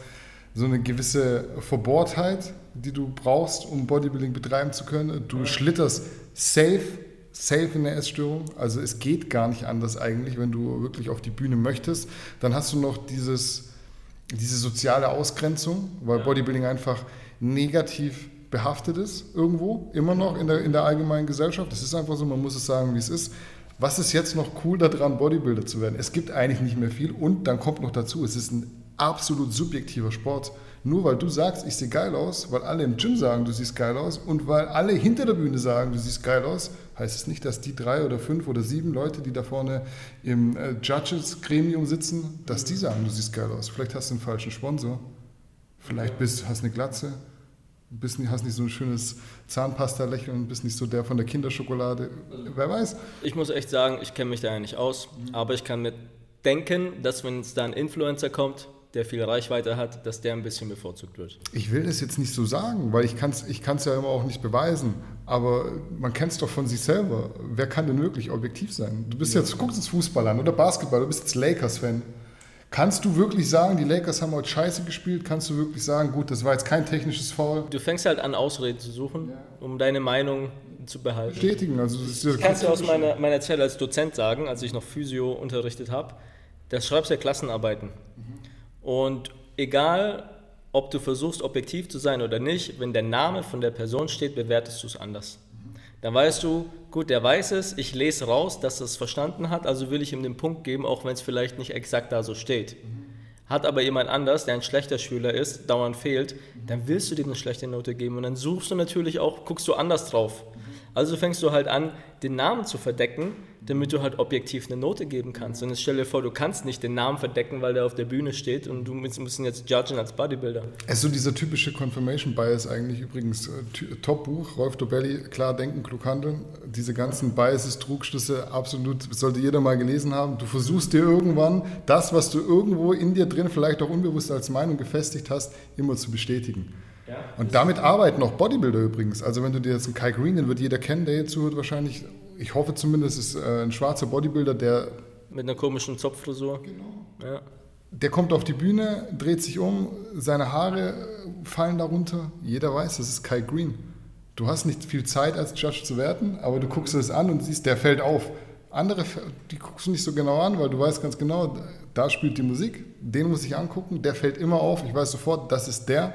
[SPEAKER 5] so eine gewisse Verbohrtheit, die du brauchst, um Bodybuilding betreiben zu können. Du schlitterst safe, safe in der Essstörung. Also es geht gar nicht anders eigentlich, wenn du wirklich auf die Bühne möchtest. Dann hast du noch dieses, diese soziale Ausgrenzung, weil Bodybuilding einfach negativ behaftet ist irgendwo, immer noch in der, in der allgemeinen Gesellschaft. Das ist einfach so, man muss es sagen, wie es ist. Was ist jetzt noch cool daran, Bodybuilder zu werden? Es gibt eigentlich nicht mehr viel und dann kommt noch dazu, es ist ein absolut subjektiver Sport. Nur weil du sagst, ich sehe geil aus, weil alle im Gym sagen, du siehst geil aus und weil alle hinter der Bühne sagen, du siehst geil aus, heißt es nicht, dass die drei oder fünf oder sieben Leute, die da vorne im äh, Judges-Gremium sitzen, dass die sagen, du siehst geil aus. Vielleicht hast du einen falschen Sponsor, vielleicht bist, hast eine Glatze, bist, nicht- hast nicht so ein schönes Zahnpasta-Lächeln, bist nicht so der von der Kinderschokolade. Wer weiß.
[SPEAKER 4] Ich muss echt sagen, ich kenne mich da ja nicht aus, aber ich kann mir denken, dass wenn es da ein Influencer kommt, der viel Reichweite hat, dass der ein bisschen bevorzugt wird.
[SPEAKER 5] Ich will das jetzt nicht so sagen, weil ich kann es ich kann's ja immer auch nicht beweisen. Aber man kennt es doch von sich selber. Wer kann denn wirklich objektiv sein? Du bist jetzt, du guckst jetzt Fußball an oder Basketball, du bist jetzt Lakers-Fan. Kannst du wirklich sagen, die Lakers haben heute scheiße gespielt? Kannst du wirklich sagen, gut, das war jetzt kein technisches Foul?
[SPEAKER 4] Du fängst halt an, Ausreden zu suchen, um deine Meinung zu behalten.
[SPEAKER 5] Bestätigen. Also das ist ja
[SPEAKER 4] Ich kann es dir aus meiner, meiner Zeit als Dozent sagen, als ich noch Physio unterrichtet habe, da schreibst du ja Klassenarbeiten. Und egal, ob du versuchst, objektiv zu sein oder nicht, wenn der Name von der Person steht, bewertest du es anders. Dann weißt du, gut, der weiß es, ich lese raus, dass er es verstanden hat, also will ich ihm den Punkt geben, auch wenn es vielleicht nicht exakt da so steht. Hat aber jemand anders, der ein schlechter Schüler ist, dauernd fehlt, dann willst du dem eine schlechte Note geben und dann suchst du natürlich auch, guckst du anders drauf. Also fängst du halt an, den Namen zu verdecken, damit du halt objektiv eine Note geben kannst. Und jetzt stell dir vor, du kannst nicht den Namen verdecken, weil der auf der Bühne steht und du musst ihn jetzt judgen als Bodybuilder.
[SPEAKER 5] Es ist so dieser typische Confirmation Bias eigentlich übrigens. äh, Top-Buch, Rolf Dobelli, Klar denken, klug handeln. Diese ganzen Biases, Trugschlüsse, absolut, sollte jeder mal gelesen haben. Du versuchst dir irgendwann das, was du irgendwo in dir drin vielleicht auch unbewusst als Meinung gefestigt hast, immer zu bestätigen. Und damit arbeiten auch Bodybuilder übrigens. Also wenn du dir jetzt einen Kai Green, den wird jeder kennen, der jetzt zuhört wahrscheinlich, ich hoffe zumindest, ist äh, ein schwarzer Bodybuilder, der
[SPEAKER 4] Mit einer komischen Zopffrisur. Genau. Ja.
[SPEAKER 5] Der kommt auf die Bühne, dreht sich um, seine Haare äh, fallen darunter. Jeder weiß, das ist Kai Green. Du hast nicht viel Zeit als Judge zu werten, aber du guckst es an und siehst, der fällt auf. Andere, die guckst du nicht so genau an, weil du weißt ganz genau, da spielt die Musik, den muss ich angucken, der fällt immer auf, ich weiß sofort, das ist der.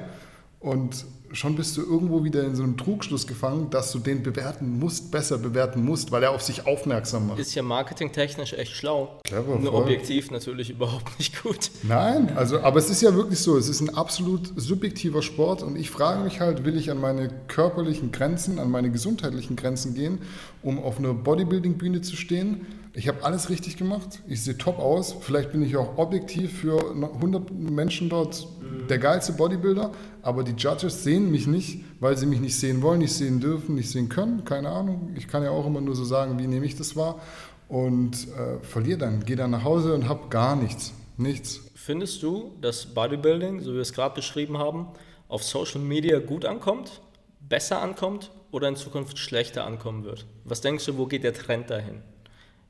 [SPEAKER 5] Und schon bist du irgendwo wieder in so einem Trugschluss gefangen, dass du den bewerten musst, besser bewerten musst, weil er auf sich aufmerksam macht.
[SPEAKER 4] Ist ja marketingtechnisch echt schlau.
[SPEAKER 5] Clever,
[SPEAKER 4] Nur objektiv natürlich (laughs) überhaupt nicht gut.
[SPEAKER 5] Nein, also, aber es ist ja wirklich so, es ist ein absolut subjektiver Sport und ich frage mich halt, will ich an meine körperlichen Grenzen, an meine gesundheitlichen Grenzen gehen, um auf einer Bodybuilding-Bühne zu stehen? Ich habe alles richtig gemacht, ich sehe top aus, vielleicht bin ich auch objektiv für 100 Menschen dort der geilste Bodybuilder, aber die Judges sehen mich nicht, weil sie mich nicht sehen wollen, nicht sehen dürfen, nicht sehen können, keine Ahnung. Ich kann ja auch immer nur so sagen, wie nehme ich das wahr und äh, verliere dann, gehe dann nach Hause und habe gar nichts, nichts.
[SPEAKER 4] Findest du, dass Bodybuilding, so wie wir es gerade beschrieben haben, auf Social Media gut ankommt, besser ankommt oder in Zukunft schlechter ankommen wird? Was denkst du, wo geht der Trend dahin?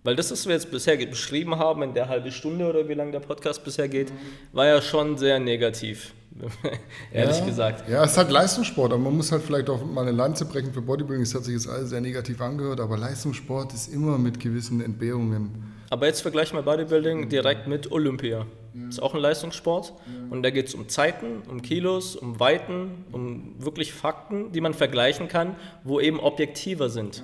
[SPEAKER 4] Weil das, was wir jetzt bisher beschrieben haben, in der halben Stunde oder wie lange der Podcast bisher geht, war ja schon sehr negativ, (laughs) ehrlich
[SPEAKER 5] ja,
[SPEAKER 4] gesagt.
[SPEAKER 5] Ja, es ist halt Leistungssport, aber man muss halt vielleicht auch mal eine Lanze brechen für Bodybuilding. Das hat sich jetzt alles sehr negativ angehört, aber Leistungssport ist immer mit gewissen Entbehrungen.
[SPEAKER 4] Aber jetzt vergleich mal Bodybuilding direkt mit Olympia. Ist auch ein Leistungssport. Und da geht es um Zeiten, um Kilos, um Weiten, um wirklich Fakten, die man vergleichen kann, wo eben objektiver sind.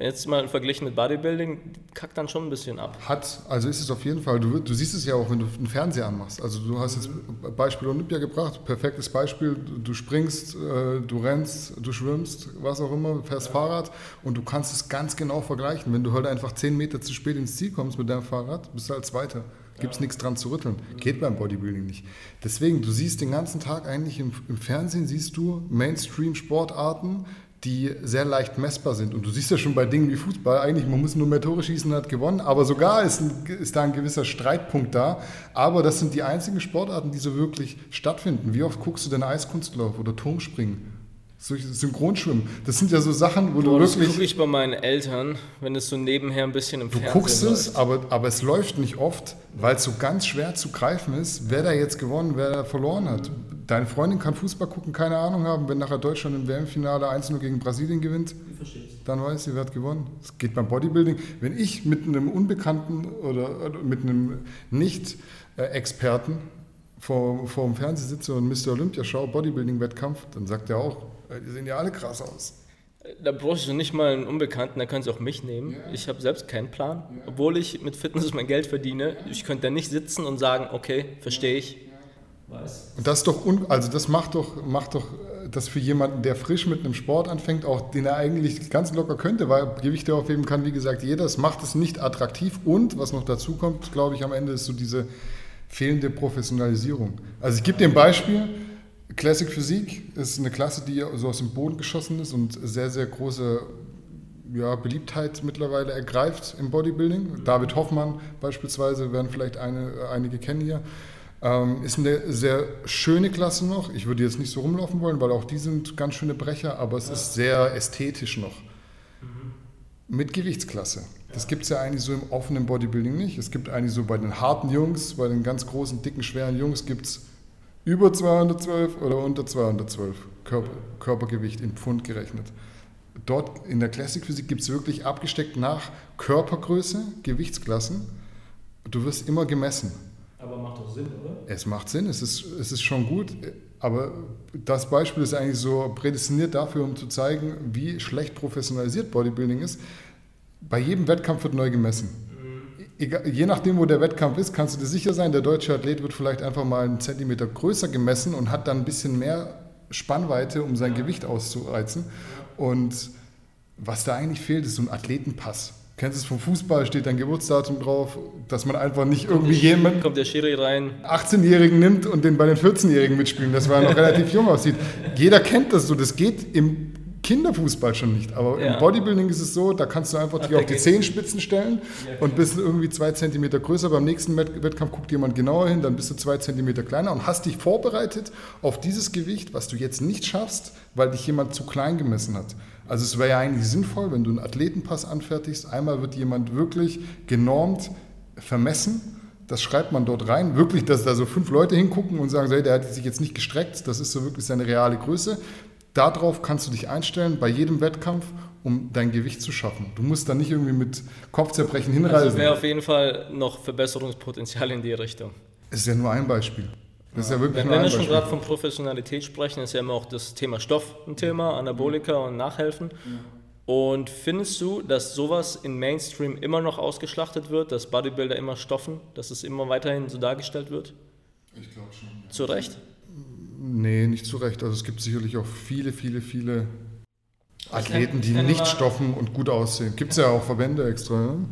[SPEAKER 4] Jetzt mal verglichen mit Bodybuilding, kackt dann schon ein bisschen ab.
[SPEAKER 5] Hat, also ist es auf jeden Fall, du, du siehst es ja auch, wenn du einen Fernseher anmachst. Also du hast jetzt Beispiel Olympia gebracht, perfektes Beispiel, du springst, äh, du rennst, du schwimmst, was auch immer, fährst Fahrrad und du kannst es ganz genau vergleichen. Wenn du heute einfach 10 Meter zu spät ins Ziel kommst mit deinem Fahrrad, bist du als Zweiter. Gibt es nichts dran zu rütteln. Geht beim Bodybuilding nicht. Deswegen, du siehst den ganzen Tag eigentlich im, im Fernsehen, siehst du Mainstream-Sportarten, die sehr leicht messbar sind. Und du siehst ja schon bei Dingen wie Fußball, eigentlich, man muss nur mehr Tore schießen hat gewonnen, aber sogar ist, ein, ist da ein gewisser Streitpunkt da. Aber das sind die einzigen Sportarten, die so wirklich stattfinden. Wie oft guckst du denn Eiskunstlauf oder Turmspringen? Synchronschwimmen. Das sind ja so Sachen, wo du
[SPEAKER 4] Boah, das
[SPEAKER 5] wirklich...
[SPEAKER 4] gucke ich bei meinen Eltern, wenn es so nebenher ein bisschen im
[SPEAKER 5] Du
[SPEAKER 4] Fernsehen
[SPEAKER 5] guckst
[SPEAKER 4] läuft.
[SPEAKER 5] es, aber, aber es läuft nicht oft, weil es so ganz schwer zu greifen ist, wer da jetzt gewonnen, wer da verloren hat. Deine Freundin kann Fußball gucken, keine Ahnung haben, wenn nachher Deutschland im WM-Finale 1-0 gegen Brasilien gewinnt, dann weiß sie, wer hat gewonnen. Es geht beim Bodybuilding. Wenn ich mit einem Unbekannten oder, mit einem Nicht-Experten vor, vor dem Fernseher sitze und Mr. Olympia schaue, Bodybuilding-Wettkampf, dann sagt er auch, "Ey, die sehen ja alle krass aus.
[SPEAKER 4] Da brauchst du nicht mal einen Unbekannten, da kannst du auch mich nehmen. Ich habe selbst keinen Plan. Obwohl ich mit Fitness mein Geld verdiene, ich könnte da nicht sitzen und sagen, okay, verstehe ich. weiß.
[SPEAKER 5] Und das ist doch, un also das macht doch, macht doch äh, das für jemanden, der frisch mit einem Sport anfängt, auch den er eigentlich ganz locker könnte, weil Gewichte aufheben kann, wie gesagt, jeder. Es macht es nicht attraktiv und was noch dazu kommt, glaube ich, am Ende ist so diese fehlende Professionalisierung. Also ich gebe dir ein Beispiel. Classic Physik ist eine Klasse, die so aus dem Boden geschossen ist und sehr, sehr große ja, Beliebtheit mittlerweile ergreift im Bodybuilding. David Hoffmann beispielsweise, werden vielleicht eine, einige kennen hier. Ähm, ist eine sehr schöne Klasse noch. Ich würde jetzt nicht so rumlaufen wollen, weil auch die sind ganz schöne Brecher, aber es ist sehr ästhetisch noch. Mit Gewichtsklasse. Das gibt es ja eigentlich so im offenen Bodybuilding nicht. Es gibt eigentlich so bei den harten Jungs, bei den ganz großen, dicken, schweren Jungs gibt es über 212 oder unter 212 Körper, Körpergewicht in Pfund gerechnet. Dort in der Classic Physik gibt es wirklich abgesteckt nach Körpergröße, Gewichtsklassen. Du wirst immer gemessen.
[SPEAKER 4] Aber macht doch Sinn, oder?
[SPEAKER 5] Es macht Sinn, es ist, es ist schon gut, aber das Beispiel ist eigentlich so prädestiniert dafür, um zu zeigen, wie schlecht professionalisiert Bodybuilding ist. Bei jedem Wettkampf wird neu gemessen. Egal, je nachdem, wo der Wettkampf ist, kannst du dir sicher sein, der deutsche Athlet wird vielleicht einfach mal einen Zentimeter größer gemessen und hat dann ein bisschen mehr Spannweite, um sein Gewicht auszureizen. Und was da eigentlich fehlt, ist so ein Athletenpass. Kennst du es vom Fußball, steht dein Geburtsdatum drauf, dass man einfach nicht irgendwie jemanden
[SPEAKER 4] Kommt der Schiri rein.
[SPEAKER 5] 18-Jährigen nimmt und den bei den 14-Jährigen mitspielen, das weil er noch (laughs) relativ jung aussieht. Jeder kennt das so, das geht im Kinderfußball schon nicht, aber
[SPEAKER 4] Ja.
[SPEAKER 5] im Bodybuilding ist es so, da kannst du einfach dich auf die. Zehenspitzen stellen und bist irgendwie zwei Zentimeter größer. Beim nächsten Wett- Wettkampf guckt jemand genauer hin, dann bist du zwei Zentimeter kleiner und hast dich vorbereitet auf dieses Gewicht, was du jetzt nicht schaffst, weil dich jemand zu klein gemessen hat. Also es wäre ja eigentlich sinnvoll, wenn du einen Athletenpass anfertigst. Einmal wird jemand wirklich genormt vermessen. Das schreibt man dort rein. Wirklich, dass da so fünf Leute hingucken und sagen, so, hey, der hat sich jetzt nicht gestreckt. Das ist so wirklich seine reale Größe. Darauf kannst du dich einstellen bei jedem Wettkampf, um dein Gewicht zu schaffen. Du musst da nicht irgendwie mit Kopfzerbrechen
[SPEAKER 4] Also
[SPEAKER 5] hinreisen.
[SPEAKER 4] wäre auf jeden Fall noch Verbesserungspotenzial in die Richtung.
[SPEAKER 5] Ist ja nur ein Beispiel. Das ist ja wirklich
[SPEAKER 4] Wenn, wenn wir schon gerade von Professionalität sprechen, ist ja immer auch das Thema Stoff ein Thema, Anabolika und Nachhelfen. Und findest du, dass sowas in Mainstream immer noch ausgeschlachtet wird, dass Bodybuilder immer stoffen, dass es immer weiterhin so dargestellt wird?
[SPEAKER 5] Ich glaube schon.
[SPEAKER 4] Zu Recht?
[SPEAKER 5] Nee, nicht zu Recht. Also es gibt sicherlich auch viele, viele, viele Athleten, die nicht stoffen und gut aussehen. Gibt es ja auch Verbände extra. Ne?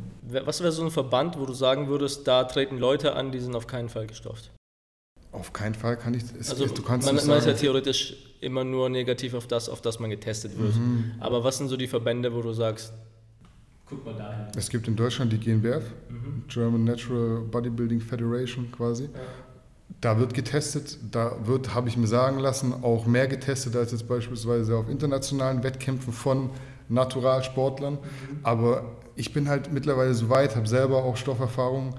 [SPEAKER 4] Was wäre so ein Verband, wo du sagen würdest, da treten Leute an, die sind auf keinen Fall gestofft?
[SPEAKER 5] Auf keinen Fall kann ich. Es,
[SPEAKER 4] Also
[SPEAKER 5] du kannst
[SPEAKER 4] man, man ist ja theoretisch immer nur negativ auf das, auf das man getestet wird.
[SPEAKER 5] Mhm.
[SPEAKER 4] Aber was sind so die Verbände, wo du sagst, guck mal dahin.
[SPEAKER 5] es gibt in Deutschland die GNBF,
[SPEAKER 4] Mhm.
[SPEAKER 5] German Natural Bodybuilding Federation quasi. Da wird getestet, da wird, habe ich mir sagen lassen, auch mehr getestet als jetzt beispielsweise auf internationalen Wettkämpfen von Naturalsportlern.
[SPEAKER 4] Mhm.
[SPEAKER 5] Aber ich bin halt mittlerweile so weit, habe selber auch Stofferfahrung.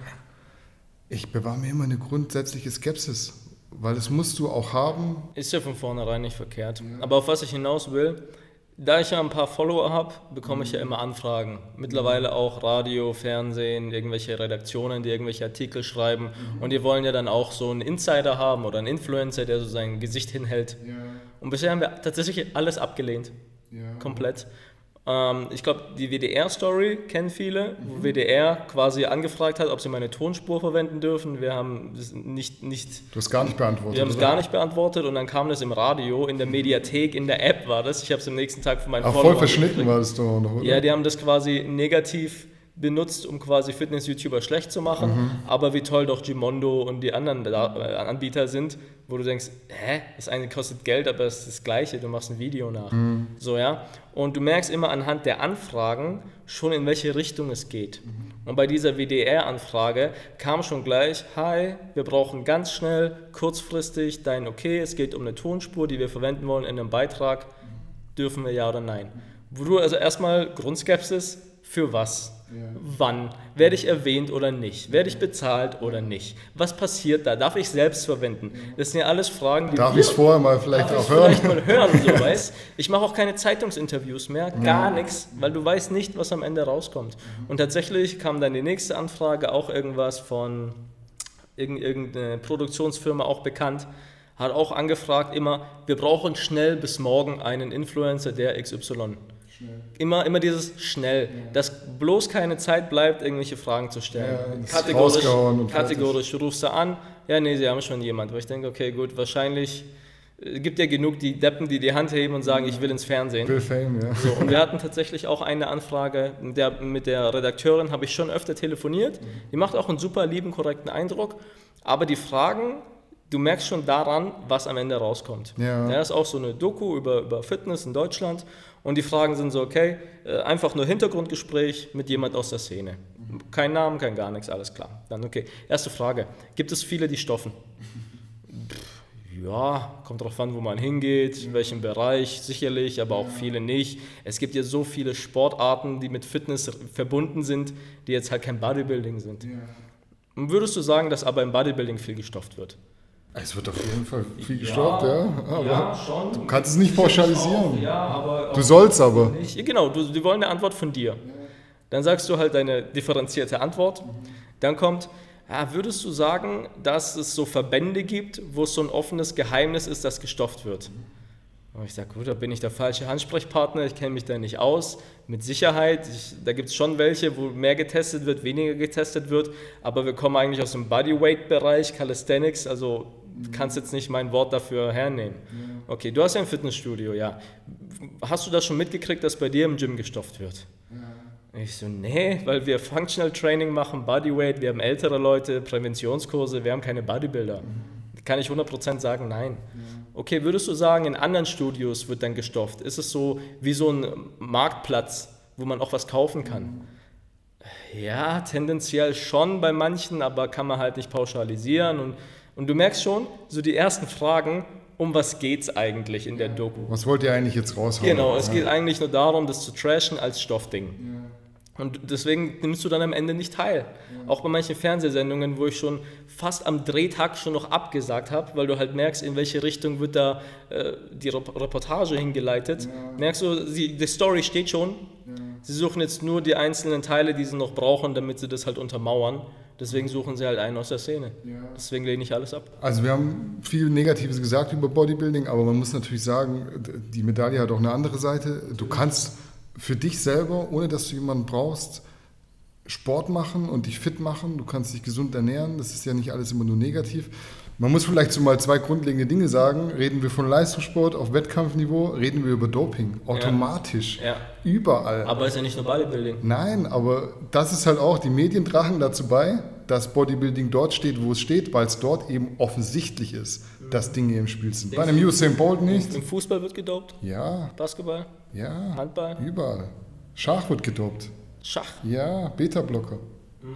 [SPEAKER 5] Ich bewahre mir immer eine grundsätzliche Skepsis, weil das musst du auch haben.
[SPEAKER 4] Ist ja von vornherein nicht verkehrt. Aber auf was ich hinaus will, da ich ja ein paar Follower habe, bekomme ich ja immer Anfragen. Mittlerweile auch Radio, Fernsehen, irgendwelche Redaktionen, die irgendwelche Artikel schreiben. Und die wollen ja dann auch so einen Insider haben oder einen Influencer, der so sein Gesicht hinhält. Und bisher haben wir tatsächlich alles abgelehnt. Komplett. Ähm, ich glaube, die WDR-Story kennen viele, wo WDR quasi angefragt hat, ob sie meine Tonspur verwenden dürfen. Wir haben nicht, nicht
[SPEAKER 5] Du hast gar nicht beantwortet.
[SPEAKER 4] wir haben es gar nicht beantwortet und dann kam das im Radio, in der Mediathek, in der App war das. Ich habe es am nächsten Tag von meinen
[SPEAKER 5] Ach, voll verschnitten war das doch noch, oder?
[SPEAKER 4] Ja, die haben das quasi negativ benutzt, um quasi Fitness-YouTuber schlecht zu machen.
[SPEAKER 5] Mhm.
[SPEAKER 4] Aber wie toll doch Gimondo und die anderen äh, Anbieter sind, wo du denkst, hä, das eine kostet Geld, aber es ist das Gleiche, du machst ein Video nach.
[SPEAKER 5] Mhm.
[SPEAKER 4] So, ja. Und du merkst immer anhand der Anfragen schon, in welche Richtung es geht.
[SPEAKER 5] Mhm.
[SPEAKER 4] Und bei dieser WDR-Anfrage kam schon gleich, hi, wir brauchen ganz schnell, kurzfristig dein Okay, es geht um eine Tonspur, die wir verwenden wollen in einem Beitrag, dürfen wir ja oder nein. Wo du also erstmal Grundskepsis, für was? Wann? Werde ich erwähnt oder nicht? Werde ich bezahlt oder nicht? Was passiert da? Darf ich selbst verwenden? Das sind ja alles Fragen, die
[SPEAKER 5] Darf ich es vorher mal vielleicht
[SPEAKER 4] Darf
[SPEAKER 5] auch hören?
[SPEAKER 4] vielleicht mal hören, so weißt. Ich mache auch keine Zeitungsinterviews mehr, gar nichts, weil du weißt nicht, was am Ende rauskommt. Und tatsächlich kam dann die nächste Anfrage, auch irgendwas von irgend- irgendeine Produktionsfirma, auch bekannt, hat auch angefragt immer, wir brauchen schnell bis morgen einen Influencer, der XY. Immer, immer dieses schnell, dass bloß keine Zeit bleibt, irgendwelche Fragen zu stellen.
[SPEAKER 5] Ja, das rausgehauen und fertig.
[SPEAKER 4] kategorisch rufst du an, ja, nee, sie haben schon jemand. Wo ich denke, okay, gut, wahrscheinlich äh, gibt ja genug die Deppen, die die Hand heben und sagen, ich will ins Fernsehen.
[SPEAKER 5] Bill Fame, ja.
[SPEAKER 4] So, und wir (laughs) hatten tatsächlich auch eine Anfrage, der, mit der Redakteurin habe ich schon öfter telefoniert. Die macht auch einen super lieben, korrekten Eindruck. Aber die Fragen, du merkst schon daran, was am Ende rauskommt.
[SPEAKER 5] Ja.
[SPEAKER 4] ist auch so eine Doku über, über Fitness in Deutschland. Und die Fragen sind so, okay, äh, einfach nur Hintergrundgespräch mit jemand aus der Szene. Kein Namen, kein gar nichts, alles klar. Dann okay. Erste Frage. Gibt es viele, die stoffen? Ja, kommt drauf an, wo man hingeht, in welchem Bereich, sicherlich, aber auch viele nicht. Es gibt ja so viele Sportarten, die mit Fitness verbunden sind, die jetzt halt kein Bodybuilding sind. Würdest du sagen, dass aber im Bodybuilding viel gestofft wird?
[SPEAKER 5] Es wird auf jeden Fall viel gestoppt, ja. Aber
[SPEAKER 4] schon.
[SPEAKER 5] du kannst es nicht pauschalisieren.
[SPEAKER 4] Ja, aber
[SPEAKER 5] Du sollst aber.
[SPEAKER 4] nicht. Genau, du, die wollen eine Antwort von dir. Dann sagst du halt deine differenzierte Antwort. Dann kommt, ja, würdest du sagen, dass es so Verbände gibt, wo es so ein offenes Geheimnis ist, das gestofft wird? Und ich sage, gut, da bin ich der falsche Ansprechpartner, ich kenne mich da nicht aus. Mit Sicherheit, ich, da gibt es schon welche, wo mehr getestet wird, weniger getestet wird, aber wir kommen eigentlich aus dem Bodyweight-Bereich, Calisthenics, also kannst jetzt nicht mein Wort dafür hernehmen. Okay, du hast ja ein Fitnessstudio, ja. Hast du das schon mitgekriegt, dass bei dir im Gym gestofft wird? Ich so, nee, weil wir Functional Training machen, Bodyweight, wir haben ältere Leute, Präventionskurse, wir haben keine Bodybuilder. Kann ich 100% sagen, nein. Okay, würdest du sagen, in anderen Studios wird dann gestofft? Ist es so wie so ein Marktplatz, wo man auch was kaufen kann? Ja, tendenziell schon bei manchen, aber kann man halt nicht pauschalisieren. Und, und du merkst schon, so die ersten Fragen, um was geht's eigentlich in der Doku?
[SPEAKER 5] Was wollt ihr eigentlich jetzt raushauen?
[SPEAKER 4] Genau, es
[SPEAKER 5] Ja.
[SPEAKER 4] geht eigentlich nur darum, das zu trashen als Stoffding. Und deswegen nimmst du dann am Ende nicht teil. Auch bei manchen Fernsehsendungen, wo ich schon fast am Drehtag schon noch abgesagt habe, weil du halt merkst, in welche Richtung wird da äh, die Rep Reportage hingeleitet. Merkst du, sie, die Story steht schon. Sie suchen jetzt nur die einzelnen Teile, die sie noch brauchen, damit sie das halt untermauern. Deswegen suchen sie halt einen aus der Szene. Deswegen lehne ich alles ab.
[SPEAKER 5] Also wir haben viel Negatives gesagt über Bodybuilding, aber man muss natürlich sagen, die Medaille hat auch eine andere Seite. Du kannst für dich selber, ohne dass du jemanden brauchst, Sport machen und dich fit machen. Du kannst dich gesund ernähren. Das ist ja nicht alles immer nur negativ. Man muss vielleicht so mal zwei grundlegende Dinge sagen. Reden wir von Leistungssport auf Wettkampfniveau, reden wir über Doping. Automatisch.
[SPEAKER 4] Ja.
[SPEAKER 5] Überall.
[SPEAKER 4] Aber es ist ja nicht nur Bodybuilding.
[SPEAKER 5] Nein, aber das ist halt auch, die Medien tragen dazu bei, dass Bodybuilding dort steht, wo es steht, weil es dort eben offensichtlich ist, dass Dinge im Spiel sind. Bei einem Usain Bolt nicht.
[SPEAKER 4] Im Fußball wird gedopt,
[SPEAKER 5] Ja,
[SPEAKER 4] Basketball,
[SPEAKER 5] ja,
[SPEAKER 4] Handball,
[SPEAKER 5] überall. Schach wird gedopt.
[SPEAKER 4] Schach.
[SPEAKER 5] Ja, Beta-Blocker.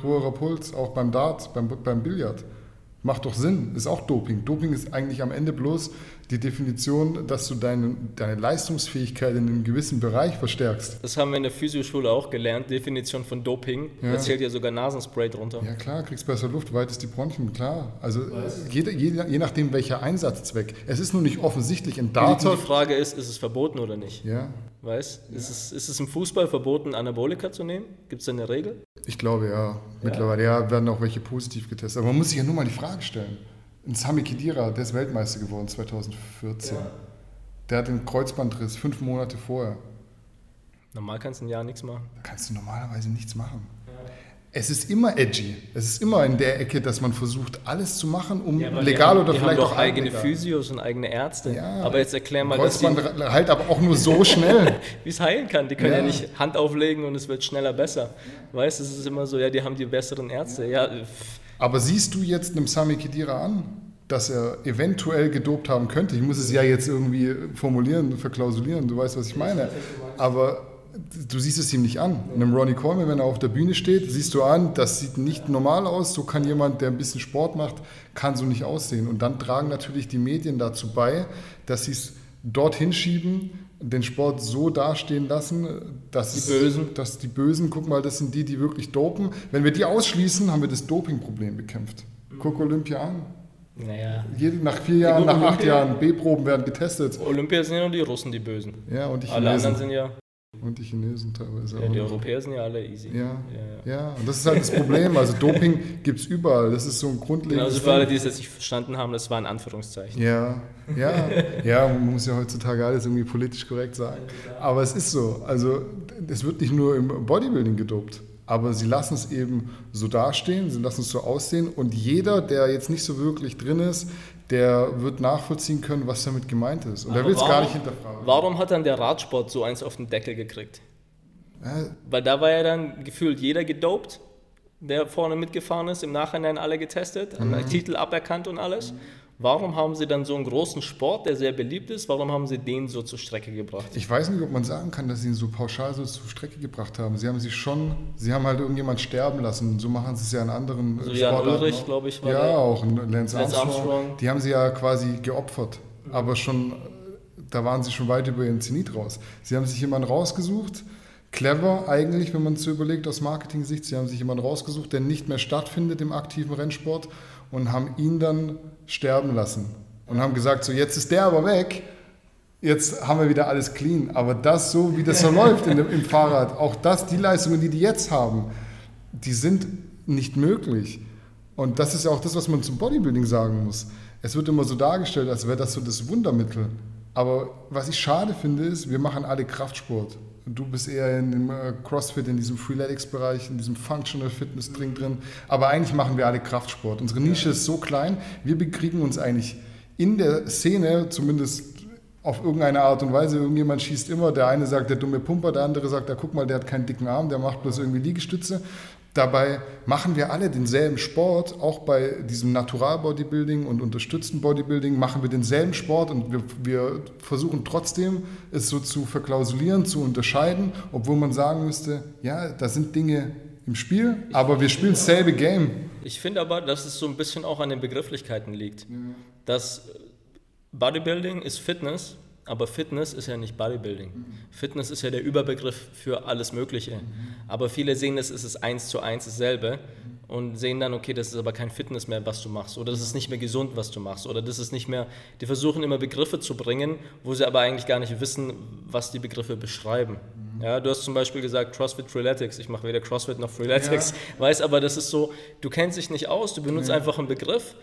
[SPEAKER 5] Hoherer Puls, auch beim Dart, beim, beim Billard. Macht doch Sinn, ist auch Doping. Doping ist eigentlich am Ende bloß die Definition, dass du deine, deine Leistungsfähigkeit in einem gewissen Bereich verstärkst.
[SPEAKER 4] Das haben wir in der Physioschule auch gelernt, Definition von Doping.
[SPEAKER 5] Ja.
[SPEAKER 4] Da zählt ja sogar Nasenspray drunter.
[SPEAKER 5] Ja klar, kriegst besser Luft, weitest die Bronchien, klar. Also je, je, je nachdem welcher Einsatzzweck. Es ist nur nicht offensichtlich ein
[SPEAKER 4] Die,
[SPEAKER 5] Darter.
[SPEAKER 4] die Frage ist, ist es verboten oder nicht?
[SPEAKER 5] Ja,
[SPEAKER 4] Weißt? Ist, es, ist es im Fußball verboten, Anabolika zu nehmen? Gibt es da eine Regel?
[SPEAKER 5] ich glaube ja. Mittlerweile ja, werden auch welche positiv getestet. Aber man muss sich ja nur mal die Frage stellen. Ein Sami Khedira, der ist Weltmeister geworden 2014. Der hat einen Kreuzbandriss fünf Monate vorher.
[SPEAKER 4] Normal kannst du ein Jahr nichts machen.
[SPEAKER 5] Da kannst du normalerweise nichts machen. Es ist immer edgy. Es ist immer in der Ecke, dass man versucht, alles zu machen, um legal oder
[SPEAKER 4] die
[SPEAKER 5] vielleicht
[SPEAKER 4] haben doch
[SPEAKER 5] auch
[SPEAKER 4] eigene
[SPEAKER 5] illegal.
[SPEAKER 4] Physios und eigene Ärzte.
[SPEAKER 5] Ja.
[SPEAKER 4] Aber jetzt erklär mal, dass die-
[SPEAKER 5] Kreuzband halt aber auch nur so schnell. (laughs)
[SPEAKER 4] wie es heilen kann. Die können ja.
[SPEAKER 5] Ja.
[SPEAKER 4] nicht Hand auflegen und es wird schneller besser. Weißt du, es ist immer so, ja, die haben die besseren Ärzte. Ja,
[SPEAKER 5] Aber siehst du jetzt einem Sami Khedira an, dass er eventuell gedopt haben könnte? Ich muss es ja jetzt irgendwie formulieren, verklausulieren, du weißt, was ich meine. Aber du siehst es ihm nicht an. Einem Ronnie Coleman, wenn er auf der Bühne steht, siehst du an, das sieht nicht normal aus. So kann jemand, der ein bisschen Sport macht, kann so nicht aussehen. Und dann tragen natürlich die Medien dazu bei, dass sie es dorthin schieben, den Sport so dastehen lassen, dass
[SPEAKER 4] Die Bösen.
[SPEAKER 5] Es, dass die Bösen, guck mal, das sind die, die wirklich dopen. Wenn wir die ausschließen, haben wir das Dopingproblem bekämpft. Guck Olympia an.
[SPEAKER 4] naja.
[SPEAKER 5] Nach vier Jahren, nach acht
[SPEAKER 4] Olympia-
[SPEAKER 5] Jahren, B-Proben werden getestet.
[SPEAKER 4] Olympia sind ja nur die Russen, die Bösen.
[SPEAKER 5] Ja, und die
[SPEAKER 4] Alle anderen
[SPEAKER 5] Chinesen.
[SPEAKER 4] sind ja,
[SPEAKER 5] Und die Chinesen teilweise
[SPEAKER 4] ja
[SPEAKER 5] auch.
[SPEAKER 4] die. Europäer sind ja alle easy.
[SPEAKER 5] Ja,
[SPEAKER 4] ja.
[SPEAKER 5] ja, und das ist halt das Problem. Also Doping gibt es überall. Das ist so ein
[SPEAKER 4] Genau,
[SPEAKER 5] grundlegendes
[SPEAKER 4] also für alle, die es jetzt nicht verstanden haben, das war ein Anführungszeichen.
[SPEAKER 5] Ja, ja, ja, man muss ja heutzutage alles irgendwie politisch korrekt sagen. Aber es ist so. Also, es wird nicht nur im Bodybuilding gedopt. Aber sie lassen es eben so dastehen, sie lassen es so aussehen und jeder, der jetzt nicht so wirklich drin ist, der wird nachvollziehen können, was damit gemeint ist. Und er will es gar
[SPEAKER 4] warum-
[SPEAKER 5] nicht hinterfragen.
[SPEAKER 4] Warum hat dann der Radsport so eins auf den Deckel gekriegt?
[SPEAKER 5] Ja,
[SPEAKER 4] Weil da war ja dann gefühlt jeder gedopt, der vorne mitgefahren ist, im Nachhinein alle getestet,
[SPEAKER 5] Mhm.
[SPEAKER 4] Titel aberkannt und alles. Warum haben sie dann so einen großen Sport, der sehr beliebt ist, warum haben sie den so zur Strecke gebracht?
[SPEAKER 5] Ich weiß nicht, ob man sagen kann, dass sie ihn so pauschal so zur Strecke gebracht haben. Sie haben sich schon, sie haben halt irgendjemand sterben lassen. So machen sie es ja in anderen
[SPEAKER 4] So
[SPEAKER 5] äh,
[SPEAKER 4] Jan
[SPEAKER 5] Sportarten
[SPEAKER 4] Ulrich,
[SPEAKER 5] auch.
[SPEAKER 4] glaube ich, war
[SPEAKER 5] Ja,
[SPEAKER 4] der.
[SPEAKER 5] auch ein Lance,
[SPEAKER 4] Lance
[SPEAKER 5] Armstrong.
[SPEAKER 4] Armstrong.
[SPEAKER 5] Die haben sie ja quasi geopfert. Aber schon, da waren sie schon weit über ihren Zenit raus. Sie haben sich jemanden rausgesucht, clever eigentlich, wenn man es so überlegt aus Marketing-Sicht. Sie haben sich jemanden rausgesucht, der nicht mehr stattfindet im aktiven Rennsport und haben ihn dann sterben lassen. Und haben gesagt, so jetzt ist der aber weg, jetzt haben wir wieder alles clean. Aber das so, wie das so läuft dem, im Fahrrad, auch das, die Leistungen, die die jetzt haben, die sind nicht möglich. Und das ist ja auch das, was man zum Bodybuilding sagen muss. Es wird immer so dargestellt, als wäre das so das Wundermittel. Aber was ich schade finde, ist, wir machen alle Kraftsport. Du bist eher in dem äh, CrossFit, in diesem Freeletics-Bereich, in diesem Functional Fitness drin drin. Aber eigentlich machen wir alle Kraftsport. Unsere Nische ist so klein, wir bekriegen uns eigentlich in der Szene, zumindest auf irgendeine Art und Weise, irgendjemand schießt immer, der eine sagt, der dumme Pumper, der andere sagt, ja guck mal, der hat keinen dicken Arm, der macht bloß irgendwie Liegestütze. Dabei machen wir alle denselben Sport, auch bei diesem Natural-Bodybuilding und unterstützten Bodybuilding machen wir denselben Sport und wir, wir versuchen trotzdem, es so zu verklausulieren, zu unterscheiden, obwohl man sagen müsste, ja, da sind Dinge im Spiel, aber wir spielen dasselbe Game.
[SPEAKER 4] Ich finde aber, dass es so ein bisschen auch an den Begrifflichkeiten liegt. Dass Bodybuilding ist Fitness, aber Fitness ist ja nicht Bodybuilding. Fitness ist ja der Überbegriff für alles Mögliche. Aber viele sehen es, ist es eins zu eins dasselbe und sehen dann, okay, das ist aber kein Fitness mehr, was du machst. Oder das ist nicht mehr gesund, was du machst. Oder das ist nicht mehr, die versuchen immer Begriffe zu bringen, wo sie aber eigentlich gar nicht wissen, was die Begriffe beschreiben. Ja, du hast zum Beispiel gesagt CrossFit Freeletics. Ich mache weder CrossFit noch Freeletics. Weiß aber, das ist so, du kennst dich nicht aus, du benutzt einfach einen Begriff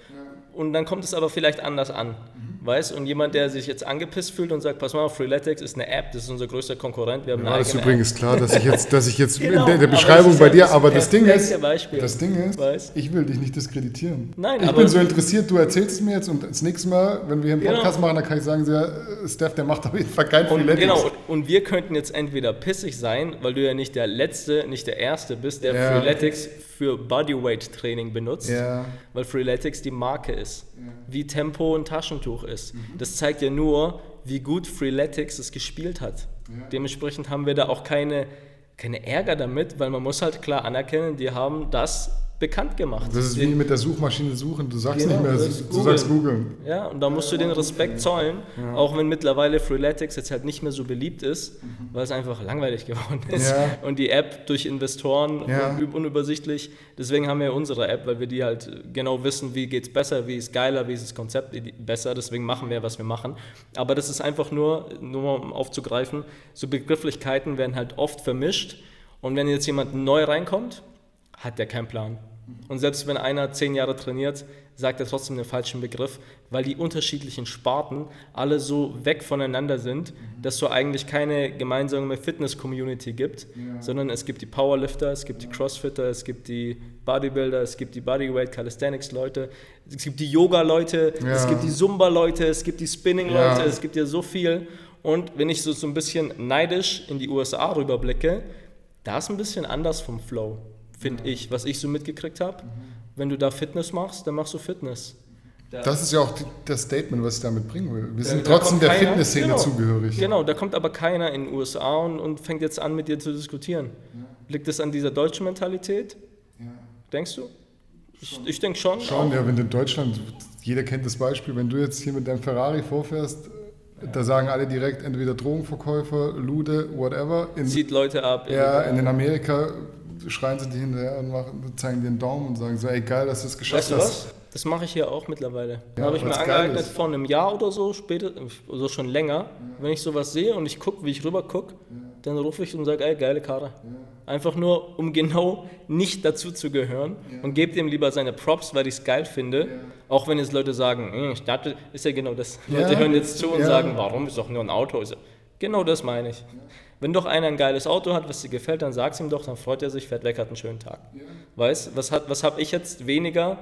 [SPEAKER 4] und dann kommt es aber vielleicht anders an. Weißt und jemand, der sich jetzt angepisst fühlt und sagt, pass mal, Freeletics ist eine App, das ist unser größter Konkurrent, wir haben eine
[SPEAKER 5] Ja, ist
[SPEAKER 4] eigene
[SPEAKER 5] übrigens klar, dass ich jetzt, dass ich jetzt (laughs)
[SPEAKER 4] Genau,
[SPEAKER 5] in der, der Beschreibung
[SPEAKER 4] ist
[SPEAKER 5] bei dir, aber das Ding ist,
[SPEAKER 4] Beispiel.
[SPEAKER 5] das Ding ist,
[SPEAKER 4] Weißt?
[SPEAKER 5] ich will dich nicht diskreditieren.
[SPEAKER 4] Nein,
[SPEAKER 5] ich
[SPEAKER 4] aber-
[SPEAKER 5] bin so interessiert, du erzählst es mir jetzt und das nächste Mal, wenn wir hier einen
[SPEAKER 4] Genau.
[SPEAKER 5] Podcast machen, dann kann ich sagen, ja, äh, Steph, der macht auf jeden Fall kein
[SPEAKER 4] Und,
[SPEAKER 5] Freeletics.
[SPEAKER 4] genau, und wir könnten jetzt entweder pissig sein, weil du ja nicht der Letzte, nicht der Erste bist, der
[SPEAKER 5] Ja.
[SPEAKER 4] Freeletics für Bodyweight-Training benutzt,
[SPEAKER 5] Ja.
[SPEAKER 4] weil Freeletics die Marke ist, wie Tempo ein Taschentuch ist. Das zeigt ja nur, wie gut Freeletics es gespielt hat. Dementsprechend haben wir da auch keine, keine Ärger damit, weil man muss halt klar anerkennen, die haben das bekannt gemacht.
[SPEAKER 5] Das ist wie mit der Suchmaschine suchen, du sagst
[SPEAKER 4] Genau,
[SPEAKER 5] nicht mehr, du, sagst
[SPEAKER 4] googeln. Ja, und da musst du den Respekt zollen, auch wenn mittlerweile Freeletics jetzt halt nicht mehr so beliebt ist, weil es einfach langweilig geworden ist.
[SPEAKER 5] Ja.
[SPEAKER 4] Und die App durch Investoren
[SPEAKER 5] Ja.
[SPEAKER 4] un unübersichtlich. Deswegen haben wir unsere App, weil wir die halt genau wissen, wie geht es besser, wie ist geiler, wie ist das Konzept besser. Deswegen machen wir, was wir machen. Aber das ist einfach nur, nur mal um aufzugreifen, so Begrifflichkeiten werden halt oft vermischt. Und wenn jetzt jemand neu reinkommt, hat der keinen Plan. Und selbst wenn einer zehn Jahre trainiert, sagt er trotzdem den falschen Begriff, weil die unterschiedlichen Sparten alle so weg voneinander sind, dass du eigentlich keine gemeinsame Fitness-Community gibt, sondern es gibt die Powerlifter, es gibt die Crossfitter, es gibt die Bodybuilder, es gibt die Bodyweight Calisthenics-Leute, es gibt die Yoga-Leute, es
[SPEAKER 5] Ja.
[SPEAKER 4] gibt die Zumba-Leute, es gibt die Spinning-Leute,
[SPEAKER 5] Ja.
[SPEAKER 4] es gibt ja so viel. Und wenn ich so, so ein bisschen neidisch in die USA rüberblicke, da ist ein bisschen anders vom Flow, finde ich, was ich so mitgekriegt habe. Wenn du da Fitness machst, dann machst du Fitness.
[SPEAKER 5] Das ist ja auch die, das Statement, was ich damit bringen will. Wir sind
[SPEAKER 4] Da- da
[SPEAKER 5] trotzdem der Fitnessszene
[SPEAKER 4] genau,
[SPEAKER 5] zugehörig.
[SPEAKER 4] Genau, da kommt aber keiner in den USA und, und fängt jetzt an, mit dir zu diskutieren. Liegt das an dieser deutschen Mentalität? Denkst du? Ich, ich denke schon.
[SPEAKER 5] Schon,
[SPEAKER 4] auch.
[SPEAKER 5] ja, wenn du in Deutschland, jeder kennt das Beispiel, wenn du jetzt hier mit deinem Ferrari vorfährst, da sagen alle direkt entweder Drogenverkäufer, Lude, whatever. In,
[SPEAKER 4] Zieht Leute ab.
[SPEAKER 5] ja, in den Amerika schreien sie dir hinterher und machen, zeigen dir den Daumen und sagen so, ey geil, dass du es geschafft
[SPEAKER 4] Weißt du was? Das mache ich hier auch mittlerweile.
[SPEAKER 5] Ja,
[SPEAKER 4] habe ich mir angeeignet vor einem Jahr oder so, später, oder schon länger. Wenn ich sowas sehe und ich gucke, wie ich rüber gucke, dann rufe ich und sage, ey, geile Karre. Einfach nur, um genau nicht dazu zu gehören und gebe dem lieber seine Props, weil ich es geil finde. Auch wenn jetzt Leute sagen, "Hm, ich dachte, ist ja genau das.
[SPEAKER 5] Ja.
[SPEAKER 4] Leute hören jetzt zu und
[SPEAKER 5] Ja.
[SPEAKER 4] sagen, warum ist doch nur ein Auto? Ja- Genau das meine ich. Wenn doch einer ein geiles Auto hat, was dir gefällt, dann sag's ihm doch, dann freut er sich, fährt weg, hat einen schönen Tag. Weißt, was, hat, was habe ich jetzt weniger,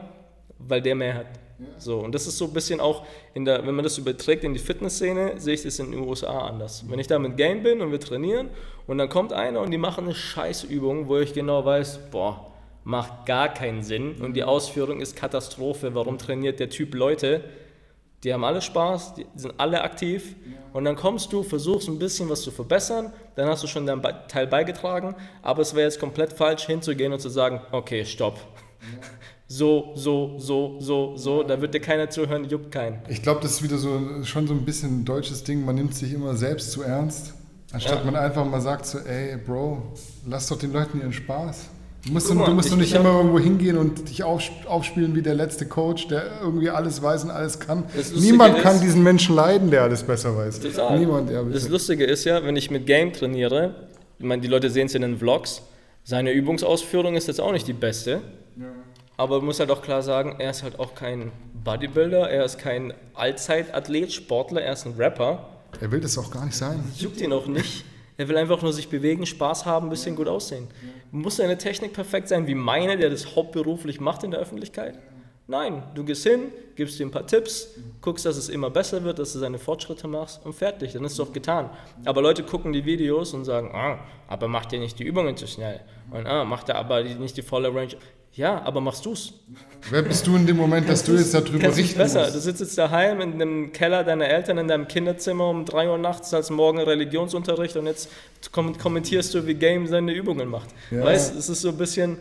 [SPEAKER 4] weil der mehr hat? So, und das ist so ein bisschen auch, in der, wenn man das überträgt in die Fitnessszene, sehe ich das in den USA anders. Wenn ich da mit Game bin und wir trainieren und dann kommt einer und die machen eine Scheißübung, wo ich genau weiß, boah, macht gar keinen Sinn und die Ausführung ist Katastrophe. Warum trainiert der Typ Leute? Die haben alle Spaß, die sind alle aktiv und dann kommst du, versuchst ein bisschen was zu verbessern, dann hast du schon deinen Teil beigetragen, aber es wäre jetzt komplett falsch hinzugehen und zu sagen, okay, stopp. (laughs) So, so, so, so, so, da wird dir keiner zuhören, juckt keinen.
[SPEAKER 5] Ich glaube, das ist wieder so schon so ein bisschen ein deutsches Ding. Man nimmt sich immer selbst zu ernst, anstatt
[SPEAKER 4] Ja.
[SPEAKER 5] man einfach mal sagt so, ey, Bro, lass doch den Leuten ihren Spaß. Du musst,
[SPEAKER 4] Guck
[SPEAKER 5] du musst doch nicht immer irgendwo hingehen und dich auf, aufspielen wie der letzte Coach, der irgendwie alles weiß und alles kann. Niemand
[SPEAKER 4] ist-
[SPEAKER 5] kann diesen Menschen leiden, der alles besser weiß.
[SPEAKER 4] Total.
[SPEAKER 5] Niemand, ja.
[SPEAKER 4] Das. Lustige ist ja, wenn ich mit Game trainiere, ich meine, die Leute sehen es in den Vlogs, seine Übungsausführung ist jetzt auch nicht die beste. Aber man muss halt auch klar sagen, er ist halt auch kein Bodybuilder, er ist kein Allzeitathlet, Sportler, er ist ein Rapper.
[SPEAKER 5] Er will das auch gar nicht sein.
[SPEAKER 4] Juckt ihn auch nicht. Er will einfach nur sich bewegen, Spaß haben, ein bisschen gut aussehen. Muss seine Technik perfekt sein wie meine, der das hauptberuflich macht in der Öffentlichkeit? Nein, du gehst hin, gibst ihm ein paar Tipps, guckst, dass es immer besser wird, dass du seine Fortschritte machst und fertig, dann ist es doch getan. Aber Leute gucken die Videos und sagen, ah, aber macht ihr nicht die Übungen zu schnell? Und ah, macht er aber nicht die volle Range. Ja, aber machst du's?
[SPEAKER 5] Wer bist du in dem Moment, dass du jetzt darüber richten
[SPEAKER 4] besser. Du
[SPEAKER 5] musst?
[SPEAKER 4] sitzt jetzt daheim in dem Keller deiner Eltern in deinem Kinderzimmer um 3 Uhr nachts als morgen Religionsunterricht und jetzt kom kommentierst du, wie Game seine Übungen macht.
[SPEAKER 5] Ja.
[SPEAKER 4] Weißt, es ist so ein bisschen.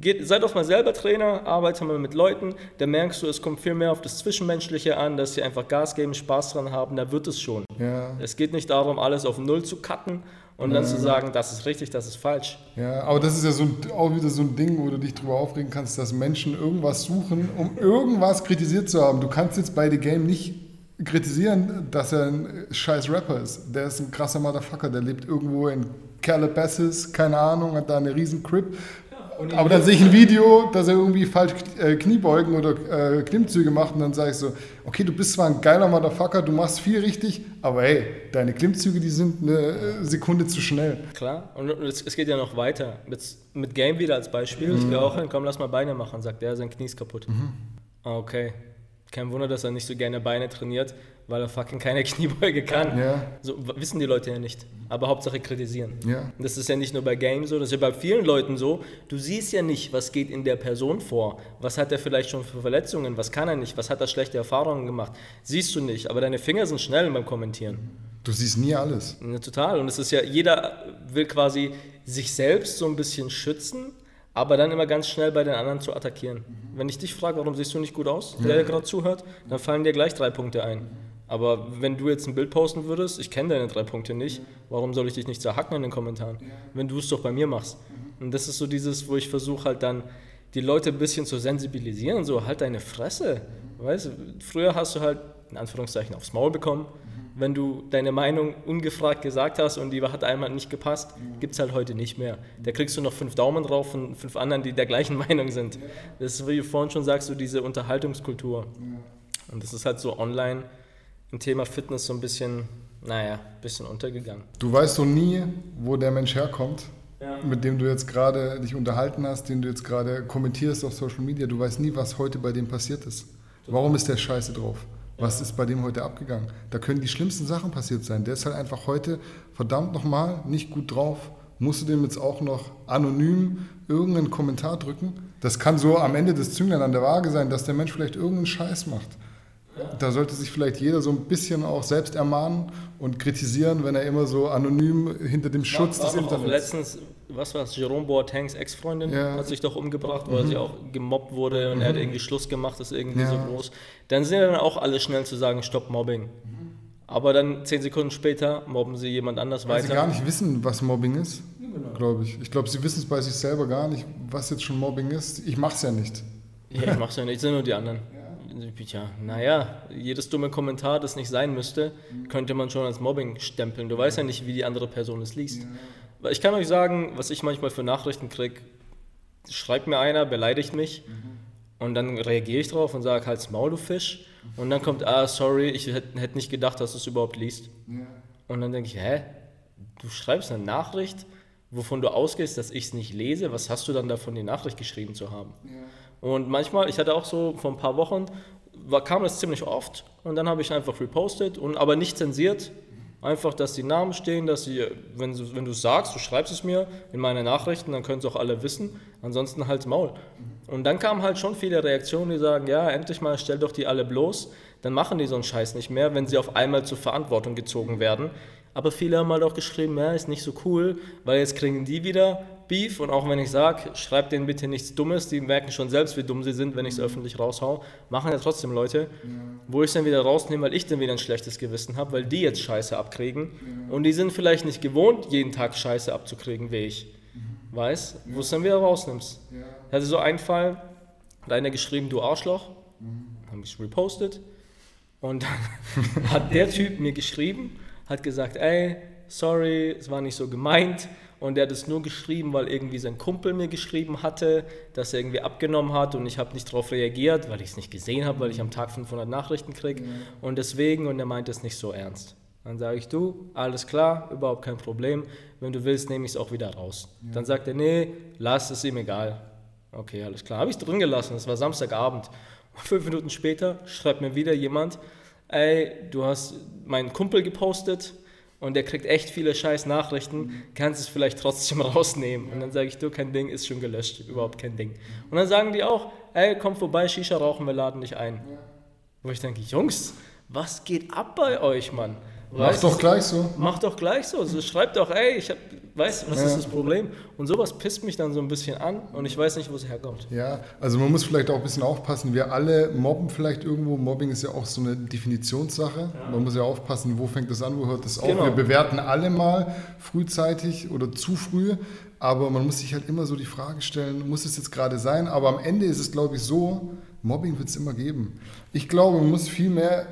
[SPEAKER 4] Geht, sei doch mal selber Trainer, arbeite mal mit Leuten, da merkst du, es kommt viel mehr auf das Zwischenmenschliche an, dass sie einfach Gas geben, Spaß dran haben, da wird es schon.
[SPEAKER 5] Ja,
[SPEAKER 4] Es geht nicht darum, alles auf Null zu cutten und dann zu sagen, das ist richtig, das ist falsch.
[SPEAKER 5] ja, aber das ist ja so ein, auch wieder so ein Ding, wo du dich drüber aufregen kannst, dass Menschen irgendwas suchen, um irgendwas kritisiert zu haben. Du kannst jetzt bei The Game nicht kritisieren, dass er ein scheiß Rapper ist. Der ist ein krasser Motherfucker, der lebt irgendwo in Calabasas, keine Ahnung, hat da eine riesen Crib. Aber dann sehe ich ein Video, dass er irgendwie falsch äh, Kniebeugen oder äh, Klimmzüge macht und dann sage ich so, okay, du bist zwar ein geiler Motherfucker, du machst viel richtig, aber hey, deine Klimmzüge, die sind eine äh, Sekunde zu schnell.
[SPEAKER 4] Klar, und es, es geht ja noch weiter. Mit, mit Game wieder als Beispiel. Ich gehe auch hin, komm, lass mal Beine machen, sagt er, sein Knie ist kaputt. Ah, okay. Kein Wunder, dass er nicht so gerne Beine trainiert, weil er fucking keine (laughs) Kniebeuge kann.
[SPEAKER 5] Ja.
[SPEAKER 4] So wissen die Leute ja nicht. Aber Hauptsache kritisieren.
[SPEAKER 5] Ja.
[SPEAKER 4] Und das ist ja nicht nur bei Game so, das ist ja bei vielen Leuten so. Du siehst ja nicht, was geht in der Person vor. Was hat er vielleicht schon für Verletzungen? Was kann er nicht? Was hat er schlechte Erfahrungen gemacht? Siehst du nicht. Aber deine Finger sind schnell beim Kommentieren.
[SPEAKER 5] Du siehst nie alles.
[SPEAKER 4] Ja, total. Und es ist ja, jeder will quasi sich selbst so ein bisschen schützen, aber dann immer ganz schnell bei den anderen zu attackieren. Wenn ich dich frage, warum siehst du nicht gut aus, der, der gerade zuhört, dann fallen dir gleich drei Punkte ein. Aber wenn du jetzt ein Bild posten würdest, ich kenne deine drei Punkte nicht, warum soll ich dich nicht zerhacken in den Kommentaren? Wenn du es doch bei mir machst. Und das ist so dieses, wo ich versuche halt dann die Leute ein bisschen zu sensibilisieren, so halt deine Fresse. Weißt du, früher hast du halt in Anführungszeichen aufs Maul bekommen, wenn du deine Meinung ungefragt gesagt hast und die hat einmal nicht gepasst, gibt es halt heute nicht mehr. Da kriegst du noch fünf Daumen drauf von fünf anderen, die der gleichen (laughs) Meinung sind. Das ist, wie du vorhin schon sagst, so diese Unterhaltungskultur. Und das ist halt so online im Thema Fitness so ein bisschen, naja, ein bisschen untergegangen.
[SPEAKER 5] Du weißt doch nie, wo der Mensch herkommt,
[SPEAKER 4] Ja.
[SPEAKER 5] mit dem du jetzt gerade dich unterhalten hast, den du jetzt gerade kommentierst auf Social Media. Du weißt nie, was heute bei dem passiert ist. Warum ist der scheiße drauf? Was ist bei dem heute abgegangen? Da können die schlimmsten Sachen passiert sein. Der ist halt einfach heute verdammt nochmal nicht gut drauf. Musst du dem jetzt auch noch anonym irgendeinen Kommentar drücken? Das kann so am Ende des Zünglein an der Waage sein, dass der Mensch vielleicht irgendeinen Scheiß macht. Da sollte sich vielleicht jeder so ein bisschen auch selbst ermahnen und kritisieren, wenn er immer so anonym hinter dem Schutz
[SPEAKER 4] war
[SPEAKER 5] des
[SPEAKER 4] doch auch
[SPEAKER 5] Internets.
[SPEAKER 4] letztens, was war es, Jerome Boatengs Ex-Freundin
[SPEAKER 5] Ja. Mhm.
[SPEAKER 4] hat sich doch umgebracht, weil sie auch gemobbt wurde und er hat irgendwie Schluss gemacht, ist irgendwie
[SPEAKER 5] Ja.
[SPEAKER 4] so groß. Dann sind ja dann auch alle schnell zu sagen, stopp Mobbing. Aber dann zehn Sekunden später mobben sie jemand anders
[SPEAKER 5] Weil sie
[SPEAKER 4] weiter.
[SPEAKER 5] gar nicht wissen, was Mobbing ist, glaube ich. Ich glaube, sie wissen es bei sich selber gar nicht, was jetzt schon Mobbing ist. Ich mache es ja nicht.
[SPEAKER 4] Ja, ich mach's ja nicht, sind nur die anderen. Ja, naja, jedes dumme Kommentar, das nicht sein müsste, könnte man schon als Mobbing stempeln. Du weißt ja nicht, wie die andere Person es liest. Weil Ich kann euch sagen, was ich manchmal für Nachrichten kriege. Schreibt mir einer, beleidigt mich und dann reagiere ich drauf und sage, halt's Maul, du Fisch. Und dann kommt, ah, sorry, ich hätte hätt nicht gedacht, dass du es überhaupt liest. Und dann denke ich, hä? du schreibst eine Nachricht, wovon du ausgehst, dass ich es nicht lese. Was hast du dann davon, die Nachricht geschrieben zu haben? Und manchmal, ich hatte auch so vor ein paar Wochen, war, kam das ziemlich oft und dann habe ich einfach repostet, und, aber nicht zensiert. Einfach, dass die Namen stehen, dass sie, wenn wenn du sagst, du schreibst es mir in meine Nachrichten, dann können es auch alle wissen. Ansonsten halt's Maul. Und dann kamen halt schon viele Reaktionen, die sagen, ja, endlich mal stell doch die alle bloß. Dann machen die so einen Scheiß nicht mehr, wenn sie auf einmal zur Verantwortung gezogen werden. Aber viele haben halt auch geschrieben, ja, ist nicht so cool, weil jetzt kriegen die wieder Beef. Und auch wenn ich sage, schreibt denen bitte nichts Dummes, die merken schon selbst, wie dumm sie sind, wenn ich es öffentlich raushau. Machen ja trotzdem Leute, wo ich es dann wieder rausnehme, weil ich dann wieder ein schlechtes Gewissen habe, weil die jetzt Scheiße abkriegen. Und die sind vielleicht nicht gewohnt, jeden Tag Scheiße abzukriegen, wie ich. Weiß, wo es dann wieder rausnimmst. Ich hatte so einen Fall, hat einer geschrieben, du Arschloch, habe ich repostet. Und dann (laughs) hat der Typ mir geschrieben, hat gesagt, ey, sorry, es war nicht so gemeint. Und der hat es nur geschrieben, weil irgendwie sein Kumpel mir geschrieben hatte, dass er irgendwie abgenommen hat und ich habe nicht darauf reagiert, weil ich es nicht gesehen habe, weil ich am Tag 500 Nachrichten kriege. Und deswegen, und er meint es nicht so ernst. Dann sage ich, du, alles klar, überhaupt kein Problem. Wenn du willst, nehme ich es auch wieder raus. Dann sagt er, nee, lass es ihm egal. Okay, alles klar. Habe ich es drin gelassen, es war Samstagabend. Und (laughs) fünf Minuten später schreibt mir wieder jemand, ey, du hast meinen Kumpel gepostet und der kriegt echt viele scheiß Nachrichten, kannst es vielleicht trotzdem (laughs) rausnehmen. Und dann sage ich, du, kein Ding, ist schon gelöscht, überhaupt kein Ding. Und dann sagen die auch, ey, komm vorbei, Shisha rauchen, wir laden dich ein. Wo ich denke, Jungs, was geht ab bei euch, Mann?
[SPEAKER 5] Mach
[SPEAKER 4] Weißt
[SPEAKER 5] doch
[SPEAKER 4] du,
[SPEAKER 5] gleich so.
[SPEAKER 4] Mach doch gleich so. so schreibt doch, ey, ich hab, weißt was ist das Problem? Und sowas pisst mich dann so ein bisschen an und ich weiß nicht, wo es herkommt.
[SPEAKER 5] Ja, also man muss vielleicht auch ein bisschen aufpassen. Wir alle mobben vielleicht irgendwo. Mobbing ist ja auch so eine Definitionssache. Man muss ja aufpassen, wo fängt das an, wo hört das auf.
[SPEAKER 4] Genau.
[SPEAKER 5] Wir bewerten alle mal frühzeitig oder zu früh. Aber man muss sich halt immer so die Frage stellen, muss es jetzt gerade sein? Aber am Ende ist es, glaube ich, so, Mobbing wird es immer geben. Ich glaube, man muss viel mehr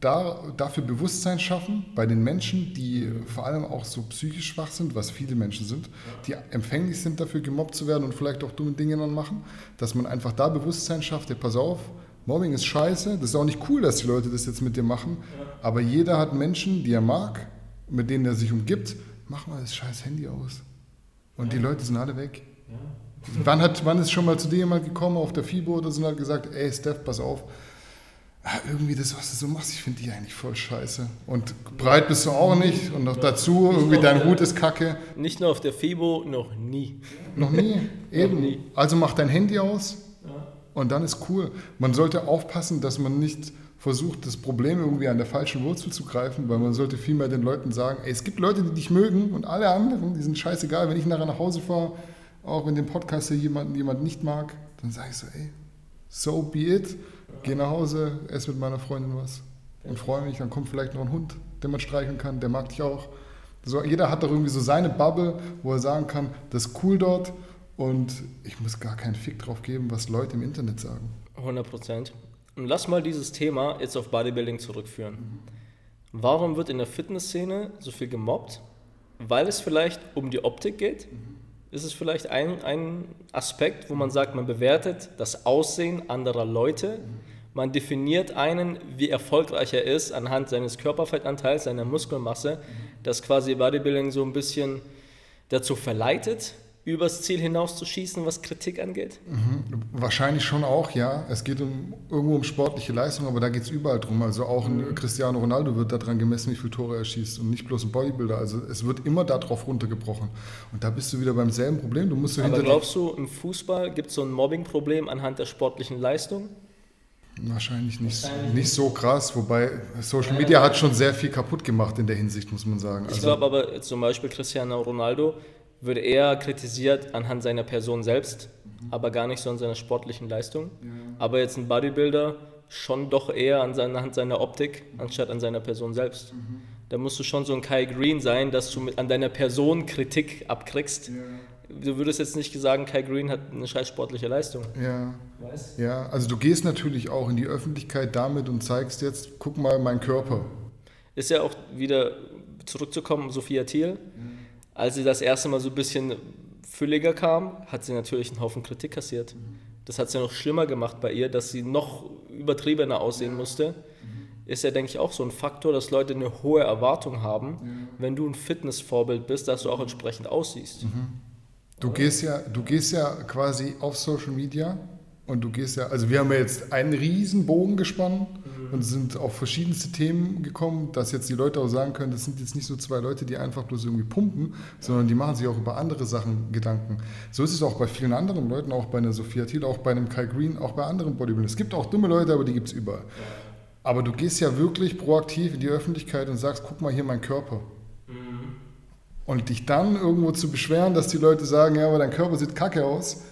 [SPEAKER 5] da, dafür Bewusstsein schaffen bei den Menschen, die vor allem auch so psychisch schwach sind, was viele Menschen sind, die empfänglich sind dafür gemobbt zu werden und vielleicht auch dumme Dinge dann machen, dass man einfach da Bewusstsein schafft, ja, pass auf, Mobbing ist scheiße, das ist auch nicht cool, dass die Leute das jetzt mit dir machen, aber jeder hat Menschen, die er mag, mit denen er sich umgibt, mach mal das scheiß Handy aus. Und die Leute sind alle weg. Wann, hat, wann ist schon mal zu dir jemand gekommen auf der FIBO oder so und hat gesagt, ey Steph, pass auf, ah, irgendwie das, was du so machst, ich finde die eigentlich voll scheiße. Und breit bist du auch nicht und noch dazu, irgendwie dein Hut ist kacke.
[SPEAKER 4] Nicht nur auf der FIBO, noch nie.
[SPEAKER 5] Noch nie, eben.
[SPEAKER 4] nie.
[SPEAKER 5] Also mach dein Handy aus und dann ist cool. Man sollte aufpassen, dass man nicht versucht, das Problem irgendwie an der falschen Wurzel zu greifen, weil man sollte vielmehr den Leuten sagen, ey, es gibt Leute, die dich mögen und alle anderen, die sind scheißegal. Wenn ich nachher nach Hause fahre, auch wenn den Podcast hier jemand, jemand nicht mag, dann sage ich so, ey, so be it. Geh nach Hause, esse mit meiner Freundin was und freue mich. Dann kommt vielleicht noch ein Hund, den man streicheln kann, der mag dich auch. So, jeder hat doch irgendwie so seine Bubble, wo er sagen kann, das ist cool dort und ich muss gar keinen Fick drauf geben, was Leute im Internet sagen.
[SPEAKER 4] 100 Prozent. Und lass mal dieses Thema jetzt auf Bodybuilding zurückführen. Warum wird in der Fitnessszene so viel gemobbt? Weil es vielleicht um die Optik geht? Ist es vielleicht ein, ein Aspekt, wo man sagt, man bewertet das Aussehen anderer Leute? Man definiert einen, wie erfolgreich er ist, anhand seines Körperfettanteils, seiner Muskelmasse, das quasi Bodybuilding so ein bisschen dazu verleitet, übers Ziel hinauszuschießen, was Kritik angeht?
[SPEAKER 5] Wahrscheinlich schon auch, ja. Es geht um, irgendwo um sportliche Leistung, aber da geht es überall drum. Also auch ein Cristiano Ronaldo wird daran gemessen, wie viele Tore er schießt und nicht bloß ein Bodybuilder. Also es wird immer darauf runtergebrochen. Und da bist du wieder beim selben Problem. Du musst so
[SPEAKER 4] Aber glaubst du, im Fußball gibt es so ein Mobbing-Problem anhand der sportlichen Leistung?
[SPEAKER 5] Wahrscheinlich nicht, nicht so krass, wobei Social Media hat schon sehr viel kaputt gemacht in der Hinsicht, muss man sagen.
[SPEAKER 4] Ich
[SPEAKER 5] Also,
[SPEAKER 4] glaube aber jetzt zum Beispiel Cristiano Ronaldo würde eher kritisiert anhand seiner Person selbst, aber gar nicht so an seiner sportlichen Leistung. Aber jetzt ein Bodybuilder schon doch eher an seiner, anhand seiner Optik, anstatt an seiner Person selbst. Da musst du schon so ein Kai Green sein, dass du mit, an deiner Person Kritik abkriegst. Du würdest jetzt nicht sagen, Kai Green hat eine scheiß sportliche Leistung.
[SPEAKER 5] ja,
[SPEAKER 4] Weißt?
[SPEAKER 5] ja, also du gehst natürlich auch in die Öffentlichkeit damit und zeigst jetzt, guck mal, mein Körper.
[SPEAKER 4] Ist ja auch wieder zurückzukommen, Sophia Thiel. Als sie das erste Mal so ein bisschen fülliger kam, hat sie natürlich einen Haufen Kritik kassiert. Das hat es ja noch schlimmer gemacht bei ihr, dass sie noch übertriebener aussehen musste. ist ja, denke ich, auch so ein Faktor, dass Leute eine hohe Erwartung haben, wenn du ein Fitnessvorbild bist, dass du auch entsprechend aussiehst.
[SPEAKER 5] Du gehst ja, du gehst ja quasi auf Social Media und du gehst ja, also wir haben ja jetzt einen riesen Bogen gespannt und sind auf verschiedenste Themen gekommen, dass jetzt die Leute auch sagen können, das sind jetzt nicht so zwei Leute, die einfach bloß irgendwie pumpen, sondern die machen sich auch über andere Sachen Gedanken. So ist es auch bei vielen anderen Leuten, auch bei einer Sophia Thiel, auch bei einem Kai Green, auch bei anderen Bodybuildern. Es gibt auch dumme Leute, aber die gibt es überall. Aber du gehst ja wirklich proaktiv in die Öffentlichkeit und sagst, guck mal hier mein Körper. Und dich dann irgendwo zu beschweren, dass die Leute sagen, ja, aber dein Körper sieht kacke aus,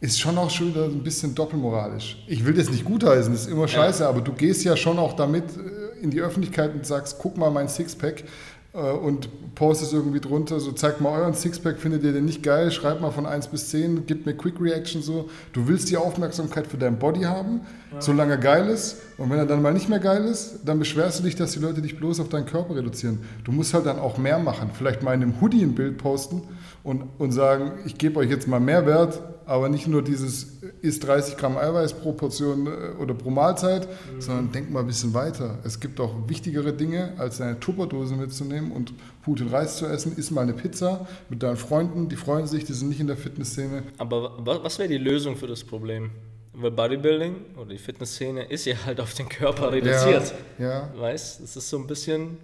[SPEAKER 5] ist schon auch schon wieder ein bisschen doppelmoralisch. Ich will das nicht gutheißen, das ist immer scheiße, aber du gehst ja schon auch damit äh, in die Öffentlichkeit und sagst, guck mal mein Sixpack und postest irgendwie drunter, so zeigt mal euren Sixpack, findet ihr den nicht geil, schreibt mal von 1 bis 10, gib mir Quick Reaction so. Du willst die Aufmerksamkeit für dein Body haben, solange er geil ist und wenn er dann mal nicht mehr geil ist, dann beschwerst du dich, dass die Leute dich bloß auf deinen Körper reduzieren. Du musst halt dann auch mehr machen, vielleicht mal in einem Hoodie ein Bild posten und, und sagen, ich gebe euch jetzt mal mehr Wert, aber nicht nur dieses ist 30 Gramm Eiweiß pro Portion äh, oder pro Mahlzeit, sondern denk mal ein bisschen weiter. Es gibt auch wichtigere Dinge, als eine Tupperdose mitzunehmen und Putin Reis zu essen. Iss mal eine Pizza mit deinen Freunden, die freuen sich, die sind nicht in der Fitnessszene.
[SPEAKER 4] Aber wa- was wäre die Lösung für das Problem? Weil Bodybuilding oder die Fitnessszene ist ja halt auf den Körper reduziert.
[SPEAKER 5] Ja, ja.
[SPEAKER 4] Weißt, es ist so ein bisschen,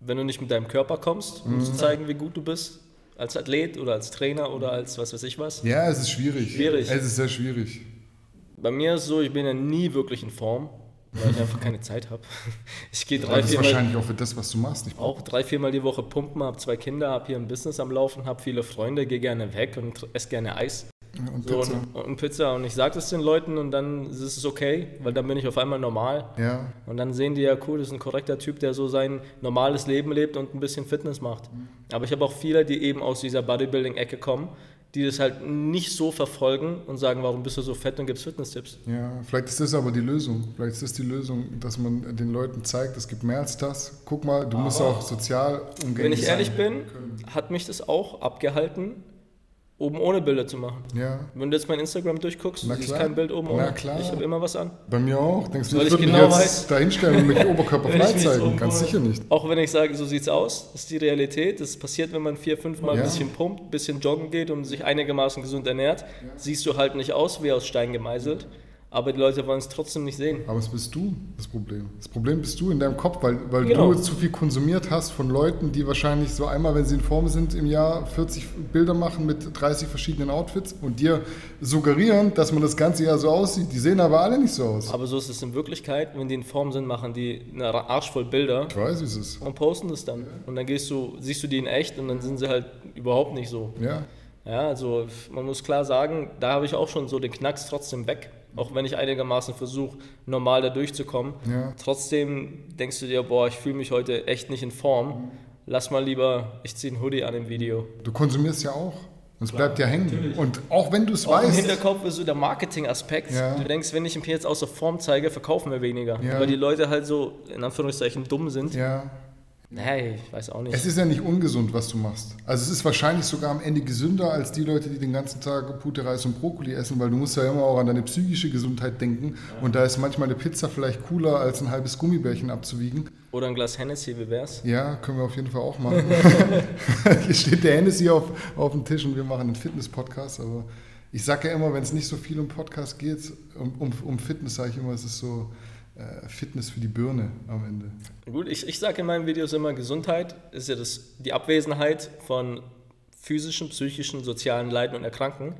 [SPEAKER 4] wenn du nicht mit deinem Körper kommst, um
[SPEAKER 5] Mhm.
[SPEAKER 4] zu zeigen, wie gut du bist, als Athlet oder als Trainer oder als was weiß ich was.
[SPEAKER 5] Ja, es ist schwierig.
[SPEAKER 4] Schwierig.
[SPEAKER 5] Es ist sehr schwierig.
[SPEAKER 4] Bei mir ist es so, ich bin ja nie wirklich in Form, weil ich einfach keine Zeit habe. (laughs) Ich gehe drei,
[SPEAKER 5] das ist
[SPEAKER 4] viermal,
[SPEAKER 5] wahrscheinlich auch für das, was du machst, nicht
[SPEAKER 4] auch drei, viermal die Woche pumpen, habe zwei Kinder, habe hier ein Business am Laufen, habe viele Freunde, gehe gerne weg und esse gerne Eis.
[SPEAKER 5] Und
[SPEAKER 4] So,
[SPEAKER 5] Pizza.
[SPEAKER 4] Und, und Pizza. Und ich sage das den Leuten und dann ist es okay, weil dann bin ich auf einmal normal.
[SPEAKER 5] Ja,
[SPEAKER 4] Und dann sehen die ja, cool, das ist ein korrekter Typ, der so sein normales Leben lebt und ein bisschen Fitness macht. Aber ich habe auch viele, die eben aus dieser Bodybuilding-Ecke kommen, die das halt nicht so verfolgen und sagen, warum bist du so fett und gibst Fitness-Tipps.
[SPEAKER 5] ja. Vielleicht ist das aber die Lösung. Vielleicht ist das die Lösung, dass man den Leuten zeigt, es gibt mehr als das. Guck mal, du musst auch sozial umgänglich
[SPEAKER 4] Wenn ich ehrlich bin, hat mich das auch abgehalten, oben ohne Bilder zu machen.
[SPEAKER 5] Ja,
[SPEAKER 4] Wenn du jetzt mein Instagram durchguckst,
[SPEAKER 5] Na
[SPEAKER 4] du siehst kein Bild oben
[SPEAKER 5] Na
[SPEAKER 4] ohne.
[SPEAKER 5] klar.
[SPEAKER 4] Ich habe immer was an.
[SPEAKER 5] bei mir auch. Denkst du,
[SPEAKER 4] Weil
[SPEAKER 5] ich würde
[SPEAKER 4] genau
[SPEAKER 5] mich jetzt da hinstellen und mich Oberkörper (laughs) frei zeigen? Ganz sicher nicht.
[SPEAKER 4] Auch wenn ich sage, so sieht's aus, das ist die Realität. Das passiert, wenn man vier, fünf Mal
[SPEAKER 5] Ja.
[SPEAKER 4] ein bisschen pumpt, ein bisschen joggen geht und sich einigermaßen gesund ernährt. Siehst du halt nicht aus wie aus Stein gemeißelt. Aber die Leute wollen es trotzdem nicht sehen.
[SPEAKER 5] Aber es bist du das Problem. Das Problem bist du in deinem Kopf, weil, weil
[SPEAKER 4] Genau.
[SPEAKER 5] du zu viel konsumiert hast von Leuten, die wahrscheinlich so einmal, wenn sie in Form sind, im Jahr 40 Bilder machen mit 30 verschiedenen Outfits und dir suggerieren, dass man das ganze Jahr so aussieht. Die sehen aber alle nicht so aus.
[SPEAKER 4] Aber so ist es in Wirklichkeit. Wenn die in Form sind, machen die eine Arsch voll Bilder
[SPEAKER 5] Ich weiß, wie es ist.
[SPEAKER 4] und posten das dann. Und dann gehst du, siehst du die in echt und dann sind sie halt überhaupt nicht so.
[SPEAKER 5] Ja,
[SPEAKER 4] Ja, also man muss klar sagen, da habe ich auch schon so den Knacks trotzdem weg. Auch wenn ich einigermaßen versuche, normal da durchzukommen.
[SPEAKER 5] Ja.
[SPEAKER 4] Trotzdem denkst du dir, boah, ich fühle mich heute echt nicht in Form. Lass mal lieber, ich ziehe einen Hoodie an im Video.
[SPEAKER 5] du konsumierst ja auch. Und es bleibt ja hängen. Und auch wenn du es
[SPEAKER 4] Auch im
[SPEAKER 5] weißt,
[SPEAKER 4] Hinterkopf ist so der Marketing-Aspekt.
[SPEAKER 5] Ja.
[SPEAKER 4] Du denkst, wenn ich mich jetzt außer Form zeige, verkaufen wir weniger.
[SPEAKER 5] Ja.
[SPEAKER 4] Weil die Leute halt so, in Anführungszeichen, dumm sind.
[SPEAKER 5] ja,
[SPEAKER 4] Nee, ich weiß auch nicht.
[SPEAKER 5] es ist ja nicht ungesund, was du machst. Also es ist wahrscheinlich sogar am Ende gesünder als die Leute, die den ganzen Tag Pute Reis und Brokkoli essen, weil du musst ja immer auch an deine psychische Gesundheit denken. Und da ist manchmal eine Pizza vielleicht cooler, als ein halbes Gummibärchen abzuwiegen.
[SPEAKER 4] Oder ein Glas Hennessy, wie wär's?
[SPEAKER 5] Ja, können wir auf jeden Fall auch machen. (laughs) Hier steht der Hennessy auf, auf dem Tisch und wir machen einen Fitness-Podcast. Aber ich sage ja immer, wenn es nicht so viel um Podcast geht, um, um, um Fitness, sage ich immer, es ist so Fitness für die Birne am Ende.
[SPEAKER 4] Gut, ich, ich sage in meinen Videos immer, Gesundheit ist ja das, die Abwesenheit von physischen, psychischen, sozialen Leiden und Erkranken.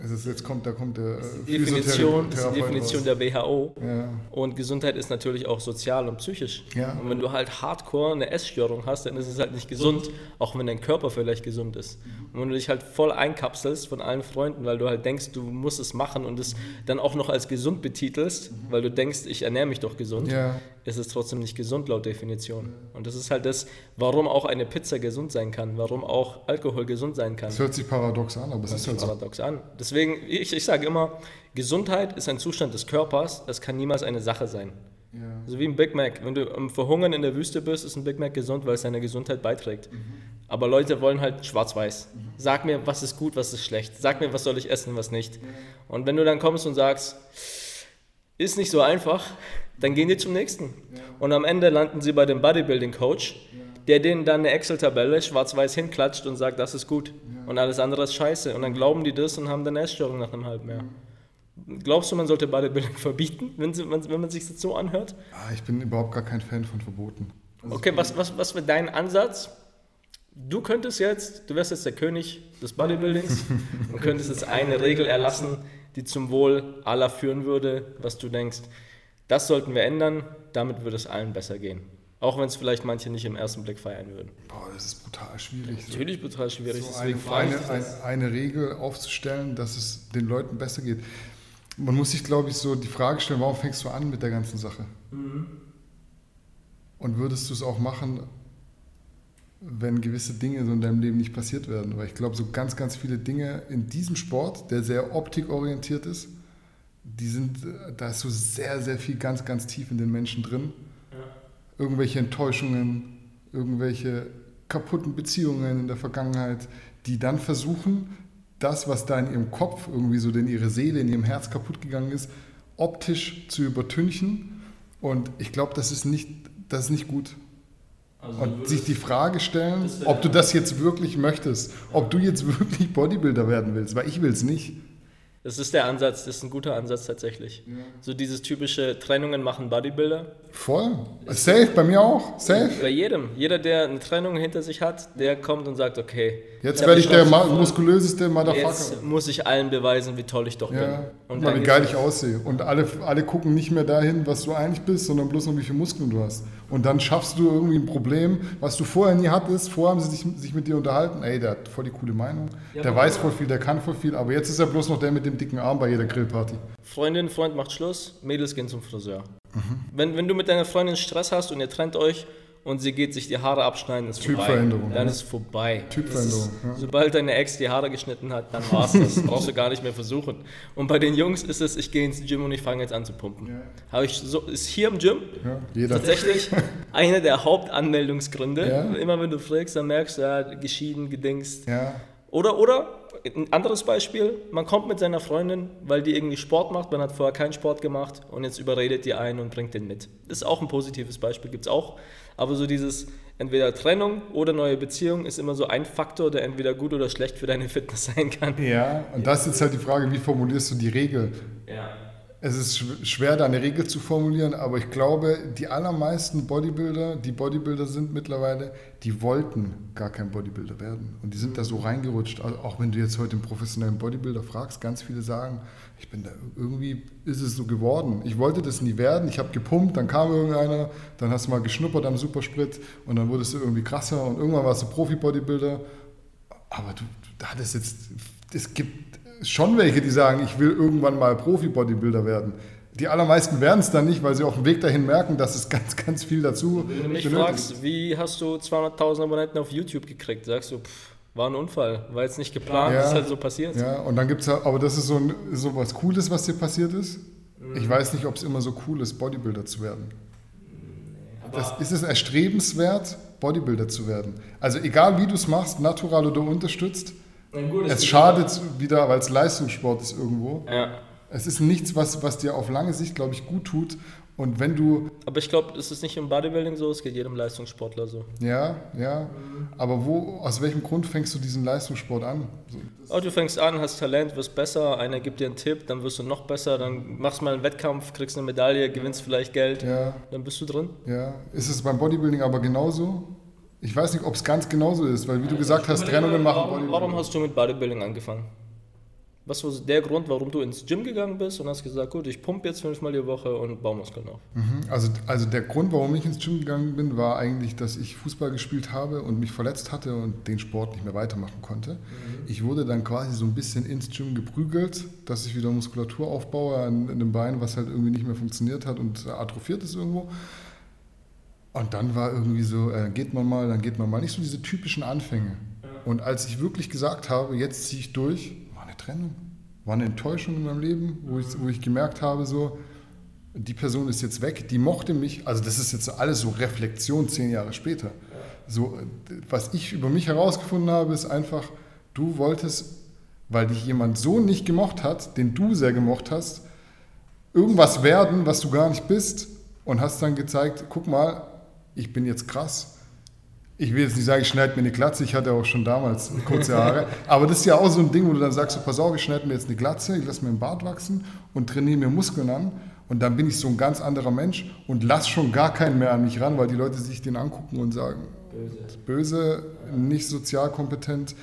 [SPEAKER 5] Es- jetzt kommt, da kommt der äh,
[SPEAKER 4] Die Definition, das ist die Definition
[SPEAKER 5] raus.
[SPEAKER 4] der WHO.
[SPEAKER 5] Ja.
[SPEAKER 4] Und Gesundheit ist natürlich auch sozial und psychisch.
[SPEAKER 5] Ja.
[SPEAKER 4] Und wenn du halt hardcore eine Essstörung hast, dann ist es halt nicht gesund, auch wenn dein Körper vielleicht gesund ist. Und wenn du dich halt voll einkapselst von allen Freunden, weil du halt denkst, du musst es machen und es dann auch noch als gesund betitelst, weil du denkst, ich ernähre mich doch gesund,
[SPEAKER 5] Ja.
[SPEAKER 4] Ist es trotzdem nicht gesund laut Definition. Und das ist halt das, warum auch eine Pizza gesund sein kann, warum auch Alkohol gesund sein kann.
[SPEAKER 5] Das hört sich paradox an, aber es ist halt so.
[SPEAKER 4] paradox an. Deswegen, ich, ich sage immer, Gesundheit ist ein Zustand des Körpers, es kann niemals eine Sache sein.
[SPEAKER 5] Ja.
[SPEAKER 4] So wie ein Big Mac. Wenn du am Verhungern in der Wüste bist, ist ein Big Mac gesund, weil es deiner Gesundheit beiträgt. Aber Leute wollen halt schwarz-weiß. Sag mir, was ist gut, was ist schlecht. Sag mir, was soll ich essen, was nicht. Und wenn du dann kommst und sagst, ist nicht so einfach, Dann gehen die zum nächsten. Und am Ende landen sie bei dem Bodybuilding-Coach, der denen dann eine Excel-Tabelle schwarz-weiß hinklatscht und sagt, das ist gut. Und alles andere ist scheiße. Und dann glauben die das und haben dann eine Essstörung nach einem halben Jahr. Glaubst du, man sollte Bodybuilding (laughs) verbieten, wenn, sie, wenn man sich das so anhört?
[SPEAKER 5] Ah, ich bin überhaupt gar kein Fan von Verboten.
[SPEAKER 4] Okay, was, was, was wäre dein Ansatz? Du könntest jetzt, du wärst jetzt der König des Bodybuildings (laughs) und könntest jetzt eine Regel erlassen, die zum Wohl aller führen würde, was du denkst, das sollten wir ändern, damit würde es allen besser gehen. Auch wenn es vielleicht manche nicht im ersten Blick feiern würden.
[SPEAKER 5] Boah, das ist brutal schwierig.
[SPEAKER 4] Natürlich total schwierig,
[SPEAKER 5] so
[SPEAKER 4] deswegen
[SPEAKER 5] eine,
[SPEAKER 4] frage ich
[SPEAKER 5] eine, eine Regel aufzustellen, dass es den Leuten besser geht. Man muss sich, glaube ich, so die Frage stellen, warum fängst du an mit der ganzen Sache?
[SPEAKER 4] Mhm.
[SPEAKER 5] Und würdest du es auch machen, wenn gewisse Dinge so in deinem Leben nicht passiert werden? Weil ich glaube, so ganz, ganz viele Dinge in diesem Sport, der sehr optikorientiert ist, die sind, äh, da ist so sehr, sehr viel ganz, ganz tief in den Menschen drin. Irgendwelche Enttäuschungen, irgendwelche kaputten Beziehungen in der Vergangenheit, die dann versuchen, das, was da in ihrem Kopf irgendwie so, in ihre Seele, in ihrem Herz kaputt gegangen ist, optisch zu übertünchen. Und ich glaube, das ist nicht, das ist nicht gut. Und sich die Frage stellen, ob du das jetzt wirklich möchtest, ob du jetzt (laughs) wirklich Bodybuilder werden willst, weil ich will es nicht.
[SPEAKER 4] Das ist der Ansatz, das ist ein guter Ansatz tatsächlich. So dieses typische Trennungen machen Bodybuilder.
[SPEAKER 5] Voll. Safe, bei mir auch. Safe.
[SPEAKER 4] Bei jedem. Jeder, der eine Trennung hinter sich hat, der kommt und sagt, okay,
[SPEAKER 5] Jetzt werde ich der ma- muskulöseste Motherfucker.
[SPEAKER 4] Jetzt muss ich allen beweisen, wie toll ich doch
[SPEAKER 5] Ja,
[SPEAKER 4] bin.
[SPEAKER 5] und
[SPEAKER 4] dann
[SPEAKER 5] wie geil ich aussehe. Und alle, alle gucken nicht mehr dahin, was du eigentlich bist, sondern bloß noch, wie viele Muskeln du hast. Und dann schaffst du irgendwie ein Problem, was du vorher nie hattest. Vorher haben sie sich, sich mit dir unterhalten. Ey, der hat voll die coole Meinung. der weiß voll viel, der kann voll viel. Aber jetzt ist er bloß noch der mit dem dicken Arm bei jeder Grillparty.
[SPEAKER 4] Freundin, Freund macht Schluss, Mädels gehen zum Friseur.
[SPEAKER 5] Mhm.
[SPEAKER 4] Wenn, wenn du mit deiner Freundin Stress hast und ihr trennt euch und sie geht sich die Haare abschneiden, ist vorbei.
[SPEAKER 5] Typveränderung,
[SPEAKER 4] Dann
[SPEAKER 5] ja.
[SPEAKER 4] ist vorbei.
[SPEAKER 5] Typveränderung,
[SPEAKER 4] ist,
[SPEAKER 5] ja.
[SPEAKER 4] Sobald deine Ex die Haare geschnitten hat, dann war's das. (laughs) brauchst du gar nicht mehr versuchen. Und bei den Jungs ist es, ich gehe ins Gym und ich fange jetzt an zu pumpen. Habe ich so, ist hier im Gym
[SPEAKER 5] Ja,
[SPEAKER 4] tatsächlich (laughs) einer der Hauptanmeldungsgründe.
[SPEAKER 5] Ja.
[SPEAKER 4] Immer wenn du fragst, dann merkst du, ja, geschieden, gedingst.
[SPEAKER 5] Ja,
[SPEAKER 4] Oder, oder, ein anderes Beispiel, man kommt mit seiner Freundin, weil die irgendwie Sport macht, man hat vorher keinen Sport gemacht und jetzt überredet die einen und bringt den mit. Das ist auch ein positives Beispiel, gibt es auch. Aber so dieses entweder Trennung oder neue Beziehung ist immer so ein Faktor, der entweder gut oder schlecht für deine Fitness sein kann.
[SPEAKER 5] ja. Und das ist jetzt halt die Frage, wie formulierst du die Regel?
[SPEAKER 4] Ja.
[SPEAKER 5] Es ist schw- schwer, da eine Regel zu formulieren, aber ich glaube, die allermeisten Bodybuilder, die Bodybuilder sind mittlerweile, die wollten gar kein Bodybuilder werden. Und die sind da so reingerutscht. Also auch wenn du jetzt heute einen professionellen Bodybuilder fragst, ganz viele sagen, ich bin da irgendwie, ist es so geworden. Ich wollte das nie werden, ich habe gepumpt, dann kam irgendeiner, dann hast du mal geschnuppert am Supersprit und dann wurdest du irgendwie krasser und irgendwann warst du Profi-Bodybuilder. Aber du, du hattest jetzt, es gibt schon welche, die sagen, ich will irgendwann mal Profi-Bodybuilder werden. Die allermeisten werden es dann nicht, weil sie auf dem Weg dahin merken, dass es ganz, ganz viel dazu
[SPEAKER 4] Wenn du mich
[SPEAKER 5] benötigt.
[SPEAKER 4] fragst, wie hast du 200.000 Abonnenten auf YouTube gekriegt, sagst du, pff, war ein Unfall, war jetzt nicht geplant,
[SPEAKER 5] Ja.
[SPEAKER 4] ist halt so passiert.
[SPEAKER 5] Ja, und dann gibt es aber das ist so, ein, so was Cooles, was dir passiert ist.
[SPEAKER 4] Mhm.
[SPEAKER 5] Ich weiß nicht, ob es immer so cool ist, Bodybuilder zu werden. Das, ist es erstrebenswert, Bodybuilder zu werden? Also egal wie du es machst, natural oder unterstützt, es schadet wieder, weil es Leistungssport ist irgendwo.
[SPEAKER 4] Ja.
[SPEAKER 5] Es ist nichts, was, was dir auf lange Sicht, glaube ich, gut tut. Und wenn du,
[SPEAKER 4] Aber ich glaube, es ist nicht im Bodybuilding so, es geht jedem Leistungssportler so.
[SPEAKER 5] ja, ja, aber wo, aus welchem Grund fängst du diesen Leistungssport an? So,
[SPEAKER 4] Oh, du fängst an, hast Talent, wirst besser, einer gibt dir einen Tipp, dann wirst du noch besser, dann machst mal einen Wettkampf, kriegst eine Medaille, gewinnst vielleicht Geld,
[SPEAKER 5] ja,
[SPEAKER 4] dann bist du drin.
[SPEAKER 5] ja. Ist es beim Bodybuilding aber genauso? Ich weiß nicht, ob es ganz genauso ist, weil wie du gesagt hast, Trennungen machen
[SPEAKER 4] Warum,
[SPEAKER 5] Bodybuilding.
[SPEAKER 4] warum hast du mit Bodybuilding angefangen? Was war der Grund, warum du ins Gym gegangen bist und hast gesagt, gut, ich pumpe jetzt fünfmal die Woche und baue Muskeln auf?
[SPEAKER 5] Mhm. Also, also der Grund, warum ich ins Gym gegangen bin, war eigentlich, dass ich Fußball gespielt habe und mich verletzt hatte und den Sport nicht mehr weitermachen konnte. Ich wurde dann quasi so ein bisschen ins Gym geprügelt, dass ich wieder Muskulatur aufbaue an, an dem Bein, was halt irgendwie nicht mehr funktioniert hat und atrophiert ist irgendwo. Und dann war irgendwie so, äh, geht man mal, dann geht man mal. Nicht so diese typischen Anfänge. Und als ich wirklich gesagt habe, jetzt ziehe ich durch, war eine Trennung. War eine Enttäuschung in meinem Leben, wo ich, wo ich gemerkt habe, so, die Person ist jetzt weg, die mochte mich, also das ist jetzt alles so Reflexion zehn Jahre später. So, was ich über mich herausgefunden habe, ist einfach, du wolltest, weil dich jemand so nicht gemocht hat, den du sehr gemocht hast, irgendwas werden, was du gar nicht bist, und hast dann gezeigt, guck mal, ich bin jetzt krass. Ich will jetzt nicht sagen, ich schneide mir eine Glatze, ich hatte auch schon damals kurze Haare. (laughs) Aber das ist ja auch so ein Ding, wo du dann sagst, so, pass auf, ich schneide mir jetzt eine Glatze, ich lasse mir einen Bart wachsen und trainiere mir Muskeln an. Und dann bin ich so ein ganz anderer Mensch und lass schon gar keinen mehr an mich ran, weil die Leute sich den angucken und sagen, böse, böse nicht sozial kompetent,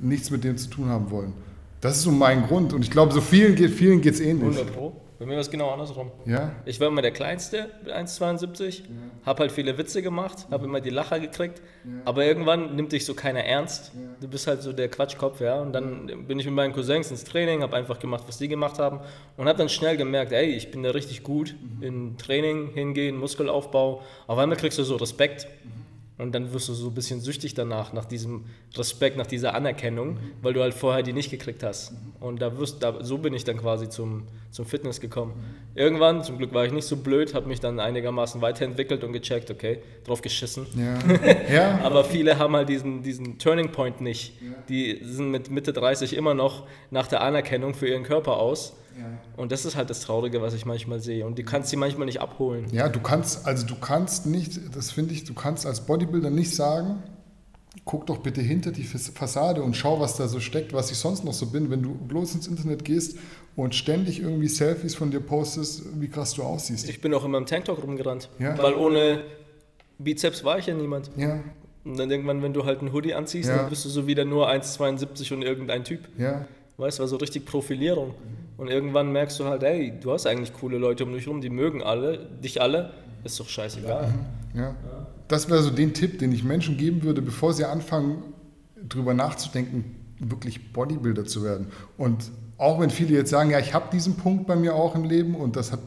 [SPEAKER 5] nichts mit dem zu tun haben wollen. Das ist so mein Grund. Und ich glaube, so vielen geht geht's ähnlich.
[SPEAKER 4] 100 Pro. Bei mir war es genau andersrum.
[SPEAKER 5] Ja?
[SPEAKER 4] Ich war immer der Kleinste mit 1,72, habe halt viele Witze gemacht, habe immer die Lacher gekriegt, aber irgendwann nimmt dich so keiner ernst. Du bist halt so der Quatschkopf, ja. Und dann bin ich mit meinen Cousins ins Training, habe einfach gemacht, was die gemacht haben und habe dann schnell gemerkt, ey, ich bin da richtig gut in Training, hingehen, Muskelaufbau. Auf einmal kriegst du so Respekt. Und dann wirst du so ein bisschen süchtig danach, nach diesem Respekt, nach dieser Anerkennung, weil du halt vorher die nicht gekriegt hast. Und da wirst, da, so bin ich dann quasi zum, zum Fitness gekommen. Irgendwann, zum Glück war ich nicht so blöd, habe mich dann einigermaßen weiterentwickelt und gecheckt, okay, drauf geschissen.
[SPEAKER 5] Ja. (laughs) ja.
[SPEAKER 4] Aber viele haben halt diesen, diesen Turning Point nicht. Die sind mit Mitte 30 immer noch nach der Anerkennung für ihren Körper aus. Und das ist halt das Traurige, was ich manchmal sehe. Und du kannst sie manchmal nicht abholen.
[SPEAKER 5] Ja, du kannst, also du kannst nicht, das finde ich, du kannst als Bodybuilder nicht sagen, guck doch bitte hinter die Fassade und schau, was da so steckt, was ich sonst noch so bin. Wenn du bloß ins Internet gehst und ständig irgendwie Selfies von dir postest, wie krass du aussiehst.
[SPEAKER 4] Ich bin auch immer im Tanktop rumgerannt.
[SPEAKER 5] Ja.
[SPEAKER 4] Weil ohne Bizeps war ich ja niemand.
[SPEAKER 5] Ja,
[SPEAKER 4] Und dann irgendwann, wenn du halt einen Hoodie anziehst,
[SPEAKER 5] Ja.
[SPEAKER 4] dann bist du so wieder nur 1,72 und irgendein Typ.
[SPEAKER 5] ja,
[SPEAKER 4] Weißt du, war so richtig Profilierung. Und irgendwann merkst du halt, ey, du hast eigentlich coole Leute um dich rum, die mögen alle, dich alle, ist doch scheißegal.
[SPEAKER 5] ja. Das wäre so den Tipp, den ich Menschen geben würde, bevor sie anfangen, drüber nachzudenken, wirklich Bodybuilder zu werden. Und auch wenn viele jetzt sagen, ja, ich habe diesen Punkt bei mir auch im Leben und das hat,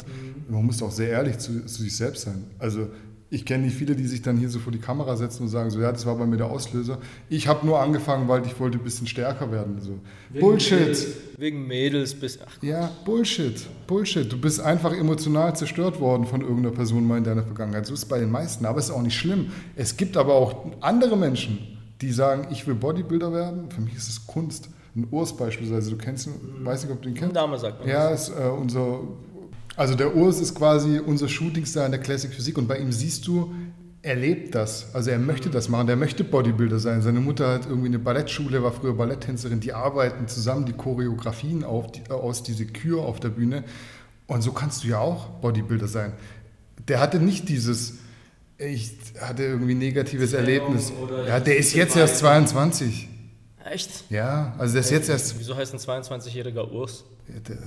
[SPEAKER 5] man muss auch sehr ehrlich zu, zu sich selbst sein. Also ich kenne nicht viele, die sich dann hier so vor die Kamera setzen und sagen, so ja, das war bei mir der Auslöser. Ich habe nur angefangen, weil ich wollte ein bisschen stärker werden. So. Bullshit.
[SPEAKER 4] Mädels, wegen Mädels bis. Ach,
[SPEAKER 5] Ja, Bullshit. Bullshit. Du bist einfach emotional zerstört worden von irgendeiner Person mal in deiner Vergangenheit. So ist es bei den meisten, aber es ist auch nicht schlimm. Es gibt aber auch andere Menschen, die sagen, ich will Bodybuilder werden. Für mich ist es Kunst. Ein Urs beispielsweise, du kennst ihn, weiß nicht, ob du ihn kennst.
[SPEAKER 4] Dame sagt man.
[SPEAKER 5] Ja, ist äh, unser, also der Urs ist quasi unser Shootingstar in der Classic Physik und bei ihm siehst du, er lebt das. Also er möchte das machen, der möchte Bodybuilder sein. Seine Mutter hat irgendwie eine Ballettschule, war früher Balletttänzerin, die arbeiten zusammen die Choreografien auf, die, aus, diese Kür auf der Bühne. Und so kannst du ja auch Bodybuilder sein. Der hatte nicht dieses, ich hatte irgendwie negatives Erlebnis.
[SPEAKER 4] oder
[SPEAKER 5] Ja, der ist jetzt erst 22.
[SPEAKER 4] Echt?
[SPEAKER 5] Ja, also der ist jetzt erst
[SPEAKER 4] Wieso heißt ein 22-jähriger Urs?
[SPEAKER 5] Ja, der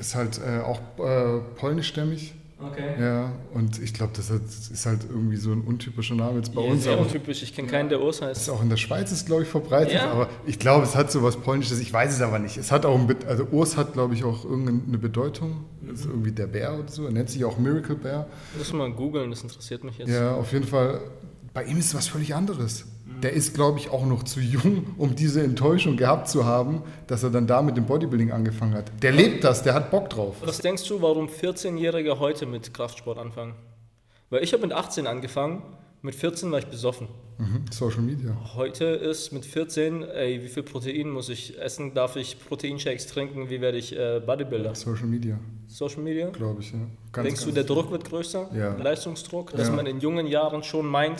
[SPEAKER 5] ist, halt äh, auch äh, polnischstämmig.
[SPEAKER 4] Okay.
[SPEAKER 5] Ja, und ich glaube, das hat- ist halt irgendwie so ein untypischer Name jetzt bei uns.
[SPEAKER 4] Sehr
[SPEAKER 5] Aber
[SPEAKER 4] untypisch. Ich kenne keinen, der Urs heißt.
[SPEAKER 5] ist auch in der Schweiz ist, glaube ich, verbreitet.
[SPEAKER 4] Ja.
[SPEAKER 5] Aber ich glaube, es hat so was Polnisches. Ich weiß es aber nicht. Es hat auch, ein also Urs hat, glaube ich, auch irgendeine Bedeutung. Das ist irgendwie der Bär oder so. Er nennt sich auch Miracle Bear.
[SPEAKER 4] Muss mal googeln, das interessiert mich jetzt.
[SPEAKER 5] Ja, auf jeden Fall. Bei ihm ist es was völlig anderes. Der ist, glaube ich, auch noch zu jung, um diese Enttäuschung gehabt zu haben, dass er dann da mit dem Bodybuilding angefangen hat. Der lebt das, der hat Bock drauf.
[SPEAKER 4] Was denkst du, warum 14-Jährige heute mit Kraftsport anfangen? Weil ich habe mit 18 angefangen, mit 14 war ich besoffen.
[SPEAKER 5] Mhm. Social Media.
[SPEAKER 4] Heute ist mit 14, ey, wie viel Protein muss ich essen? Darf ich Proteinshakes trinken? Wie werde ich äh, Bodybuilder?
[SPEAKER 5] Social Media,
[SPEAKER 4] Social Media?
[SPEAKER 5] glaube ich, ja. Ganz,
[SPEAKER 4] Denkst du,
[SPEAKER 5] ganz
[SPEAKER 4] der Druck wird größer?
[SPEAKER 5] Ja.
[SPEAKER 4] Leistungsdruck? Dass
[SPEAKER 5] Ja.
[SPEAKER 4] man in jungen Jahren schon meint,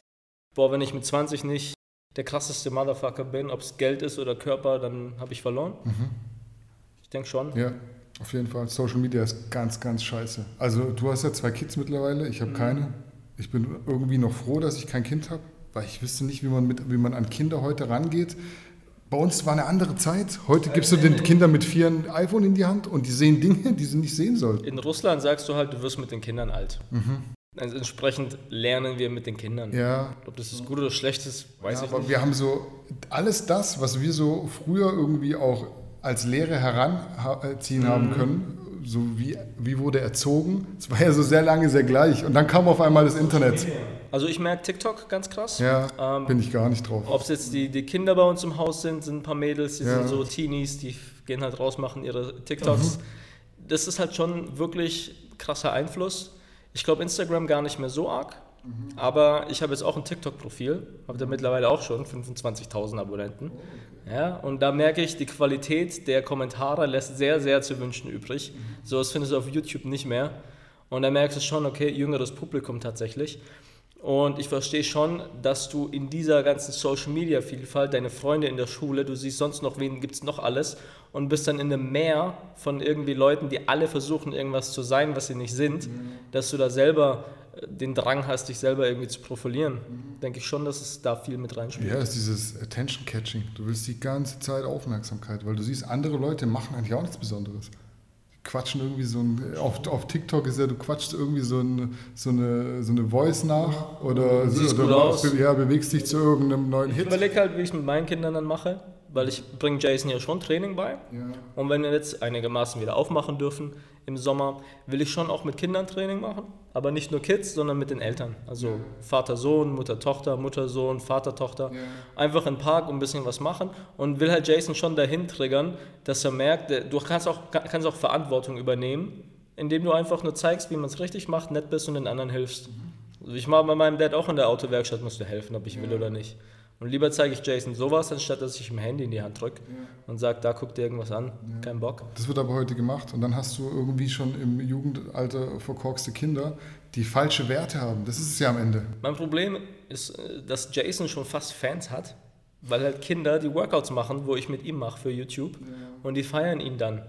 [SPEAKER 4] boah, wenn ich mit 20 nicht der krasseste Motherfucker bin, ob es Geld ist oder Körper, dann habe ich verloren? Ich denke schon.
[SPEAKER 5] Ja, auf jeden Fall. Social Media ist ganz, ganz scheiße. Also du hast ja zwei Kids mittlerweile, ich habe keine. Ich bin irgendwie noch froh, dass ich kein Kind habe, weil ich wüsste nicht, wie man, mit, wie man an Kinder heute rangeht. Bei uns war eine andere Zeit. Heute gibst du den Kindern mit vier ein iPhone in die Hand und die sehen Dinge, die sie nicht sehen sollten.
[SPEAKER 4] In Russland sagst du halt, du wirst mit den Kindern alt. Also entsprechend lernen wir mit den Kindern.
[SPEAKER 5] Ja,
[SPEAKER 4] Ob das ist gut oder schlecht ist, weiß
[SPEAKER 5] ja
[SPEAKER 4] ich
[SPEAKER 5] aber
[SPEAKER 4] nicht.
[SPEAKER 5] wir haben so alles das, was wir so früher irgendwie auch als Lehre heranziehen
[SPEAKER 4] Mhm.
[SPEAKER 5] haben können, so wie, wie wurde erzogen, es war ja so sehr lange sehr gleich. Und dann kam auf einmal das Internet.
[SPEAKER 4] Also ich merke TikTok ganz krass.
[SPEAKER 5] Ja,
[SPEAKER 4] Ähm,
[SPEAKER 5] bin ich gar nicht drauf.
[SPEAKER 4] Ob es jetzt die, die Kinder bei uns im Haus sind, sind ein paar Mädels, die
[SPEAKER 5] Ja.
[SPEAKER 4] sind so Teenies, die gehen halt raus, machen ihre TikToks.
[SPEAKER 5] Mhm.
[SPEAKER 4] Das ist halt schon wirklich krasser Einfluss. Ich glaube Instagram gar nicht mehr so arg,
[SPEAKER 5] Mhm.
[SPEAKER 4] aber ich habe jetzt auch ein TikTok-Profil, habe da mittlerweile auch schon 25.000 Abonnenten. Ja, und da merke ich, die Qualität der Kommentare lässt sehr, sehr zu wünschen übrig.
[SPEAKER 5] Mhm.
[SPEAKER 4] So was findest du auf YouTube nicht mehr. Und da merkst du schon, okay, jüngeres Publikum tatsächlich. Und ich verstehe schon, dass du in dieser ganzen Social Media Vielfalt, deine Freunde in der Schule, du siehst sonst noch, wen gibt es noch alles und bist dann in einem Meer von irgendwie Leuten, die alle versuchen, irgendwas zu sein, was sie nicht sind, dass du da selber äh, den Drang hast, dich selber irgendwie zu profilieren. Denke ich schon, dass es da viel mit reinspielt.
[SPEAKER 5] Ja, ist dieses Attention Catching. Du willst die ganze Zeit Aufmerksamkeit, weil du siehst, andere Leute machen eigentlich auch nichts Besonderes. Quatschen irgendwie so ein, auf, auf TikTok ist ja, du quatschst irgendwie so, ein, so, eine, so eine Voice nach oder,
[SPEAKER 4] Siehst
[SPEAKER 5] oder be- ja, bewegst dich zu irgendeinem neuen
[SPEAKER 4] Ich
[SPEAKER 5] Hit.
[SPEAKER 4] überlege halt, wie ich es mit meinen Kindern dann mache, weil ich bringe Jason ja schon Training bei.
[SPEAKER 5] Ja.
[SPEAKER 4] Und wenn wir jetzt einigermaßen wieder aufmachen dürfen im Sommer, will ich schon auch mit Kindern Training machen. Aber nicht nur Kids, sondern mit den Eltern. Also Vater, Sohn, Mutter, Tochter, Mutter, Sohn, Vater, Tochter. Einfach im Park und ein bisschen was machen. Und will halt Jason schon dahin triggern, dass er merkt, der- du kannst auch, kannst auch Verantwortung übernehmen, indem du einfach nur zeigst, wie man es richtig macht, nett bist und den anderen hilfst. Also ich mache bei meinem Dad auch in der Autowerkstatt, musst du helfen, ob ich will oder nicht. Und lieber zeige ich Jason sowas, anstatt dass ich ihm Handy in die Hand drücke und sage, da guck dir irgendwas an, kein Bock.
[SPEAKER 5] Das wird aber heute gemacht und dann hast du irgendwie schon im Jugendalter verkorkste Kinder, die falsche Werte haben. Das ist es ja am Ende.
[SPEAKER 4] Mein Problem ist, äh, dass Jason schon fast Fans hat, weil halt Kinder die Workouts machen, wo ich mit ihm mache für YouTube und die feiern ihn dann.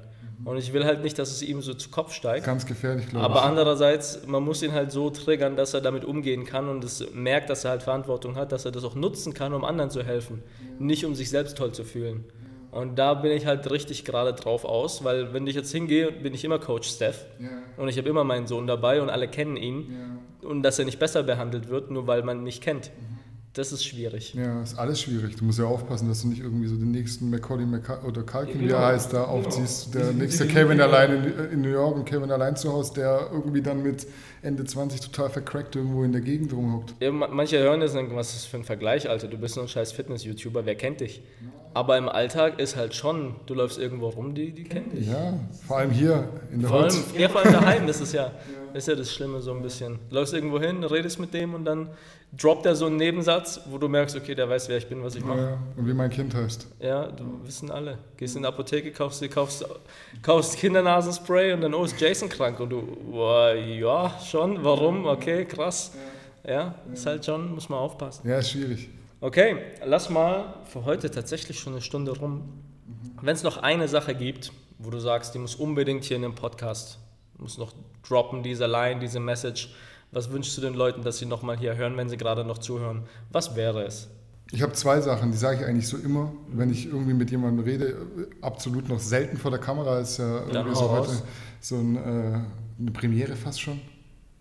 [SPEAKER 4] Und ich will halt nicht, dass es ihm so zu Kopf steigt.
[SPEAKER 5] Ganz gefährlich, glaube
[SPEAKER 4] Aber
[SPEAKER 5] ich.
[SPEAKER 4] andererseits, man muss ihn halt so triggern, dass er damit umgehen kann und es merkt, dass er halt Verantwortung hat, dass er das auch nutzen kann, um anderen zu helfen. Nicht um sich selbst toll zu fühlen. Und da bin ich halt richtig gerade drauf aus, weil wenn ich jetzt hingehe, bin ich immer Coach Steph.
[SPEAKER 5] Ja.
[SPEAKER 4] Und ich habe immer meinen Sohn dabei und alle kennen ihn. Und dass er nicht besser behandelt wird, nur weil man mich kennt. Das ist schwierig.
[SPEAKER 5] Ja, ist alles schwierig. Du musst ja aufpassen, dass du nicht irgendwie so den nächsten Macaulay Maca oder Culkin, wie
[SPEAKER 4] Genau.
[SPEAKER 5] er heißt, da aufziehst. Der nächste Kevin allein in, in New York und Kevin allein zu Hause, der irgendwie dann mit Ende 20 total vercrackt irgendwo in der Gegend rumhockt.
[SPEAKER 4] Ja, ma- manche hören das und denken, was ist das für ein Vergleich, Alter? Du bist nur ein scheiß Fitness-YouTuber, wer kennt dich? Aber im Alltag ist halt schon, du läufst irgendwo rum, die, die kennen dich.
[SPEAKER 5] Ja, vor allem hier in der
[SPEAKER 4] Vor allem, ja, vor allem daheim, das ist (laughs) ja, das ist ja das Schlimme so ein bisschen. Du läufst irgendwo hin, redest mit dem und dann droppt er so einen Nebensatz, wo du merkst, okay, der weiß, wer ich bin, was ich mache.
[SPEAKER 5] Ja, und wie mein Kind heißt.
[SPEAKER 4] Ja, du wissen alle. Gehst in die Apotheke, kaufst, kaufst, kaufst Kindernasenspray und dann, oh, ist Jason krank? Und du, boah, ja, schon, warum? Okay, krass. Ja, ist halt schon, muss man aufpassen.
[SPEAKER 5] Ja, ist schwierig.
[SPEAKER 4] Okay, lass mal für heute tatsächlich schon eine Stunde rum. Wenn es noch eine Sache gibt, wo du sagst, die muss unbedingt hier in dem Podcast, muss noch droppen, diese Line, diese Message, was wünschst du den Leuten, dass sie nochmal hier hören, wenn sie gerade noch zuhören? Was wäre es?
[SPEAKER 5] Ich habe zwei Sachen, die sage ich eigentlich so immer, wenn ich irgendwie mit jemandem rede. Absolut noch selten vor der Kamera ist ja irgendwie so heute
[SPEAKER 4] raus.
[SPEAKER 5] so ein, äh, eine Premiere fast schon.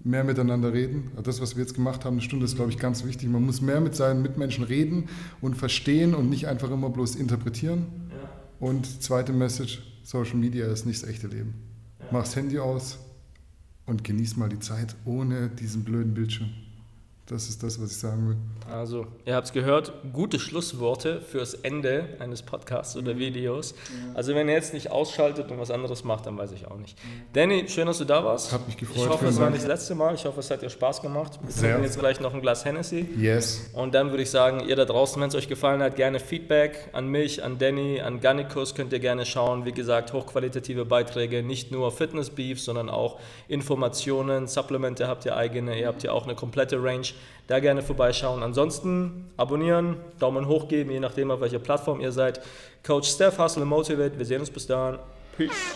[SPEAKER 5] Mehr miteinander reden. Das, was wir jetzt gemacht haben, eine Stunde ist, glaube ich, ganz wichtig. Man muss mehr mit seinen Mitmenschen reden und verstehen und nicht einfach immer bloß interpretieren. Und zweite Message: Social Media ist nicht das echte Leben. Mach das Handy aus und genieß mal die Zeit ohne diesen blöden Bildschirm. Das ist das, was ich sagen will.
[SPEAKER 4] Also, ihr habt es gehört, gute Schlussworte fürs Ende eines Podcasts oder Videos. Also, wenn ihr jetzt nicht ausschaltet und was anderes macht, dann weiß ich auch nicht. Danny, schön, dass du da warst.
[SPEAKER 5] Hat mich gefreut,
[SPEAKER 4] Ich hoffe, es war nicht das letzte Mal. Ich hoffe, es hat dir Spaß gemacht. Wir
[SPEAKER 5] Sehr.
[SPEAKER 4] trinken jetzt gleich noch ein Glas Hennessy.
[SPEAKER 5] Yes.
[SPEAKER 4] Und dann würde ich sagen, ihr da draußen, wenn es euch gefallen hat, gerne Feedback an mich, an Danny, an Gannikus könnt ihr gerne schauen. Wie gesagt, hochqualitative Beiträge, nicht nur Fitness-Beef, sondern auch Informationen, Supplemente habt ihr eigene, ihr habt ja auch eine komplette Range. Da gerne vorbeischauen. Ansonsten abonnieren, Daumen hoch geben, je nachdem, auf welcher Plattform ihr seid. Coach Steph, Hustle and Motivate. Wir sehen uns bis dahin. Peace.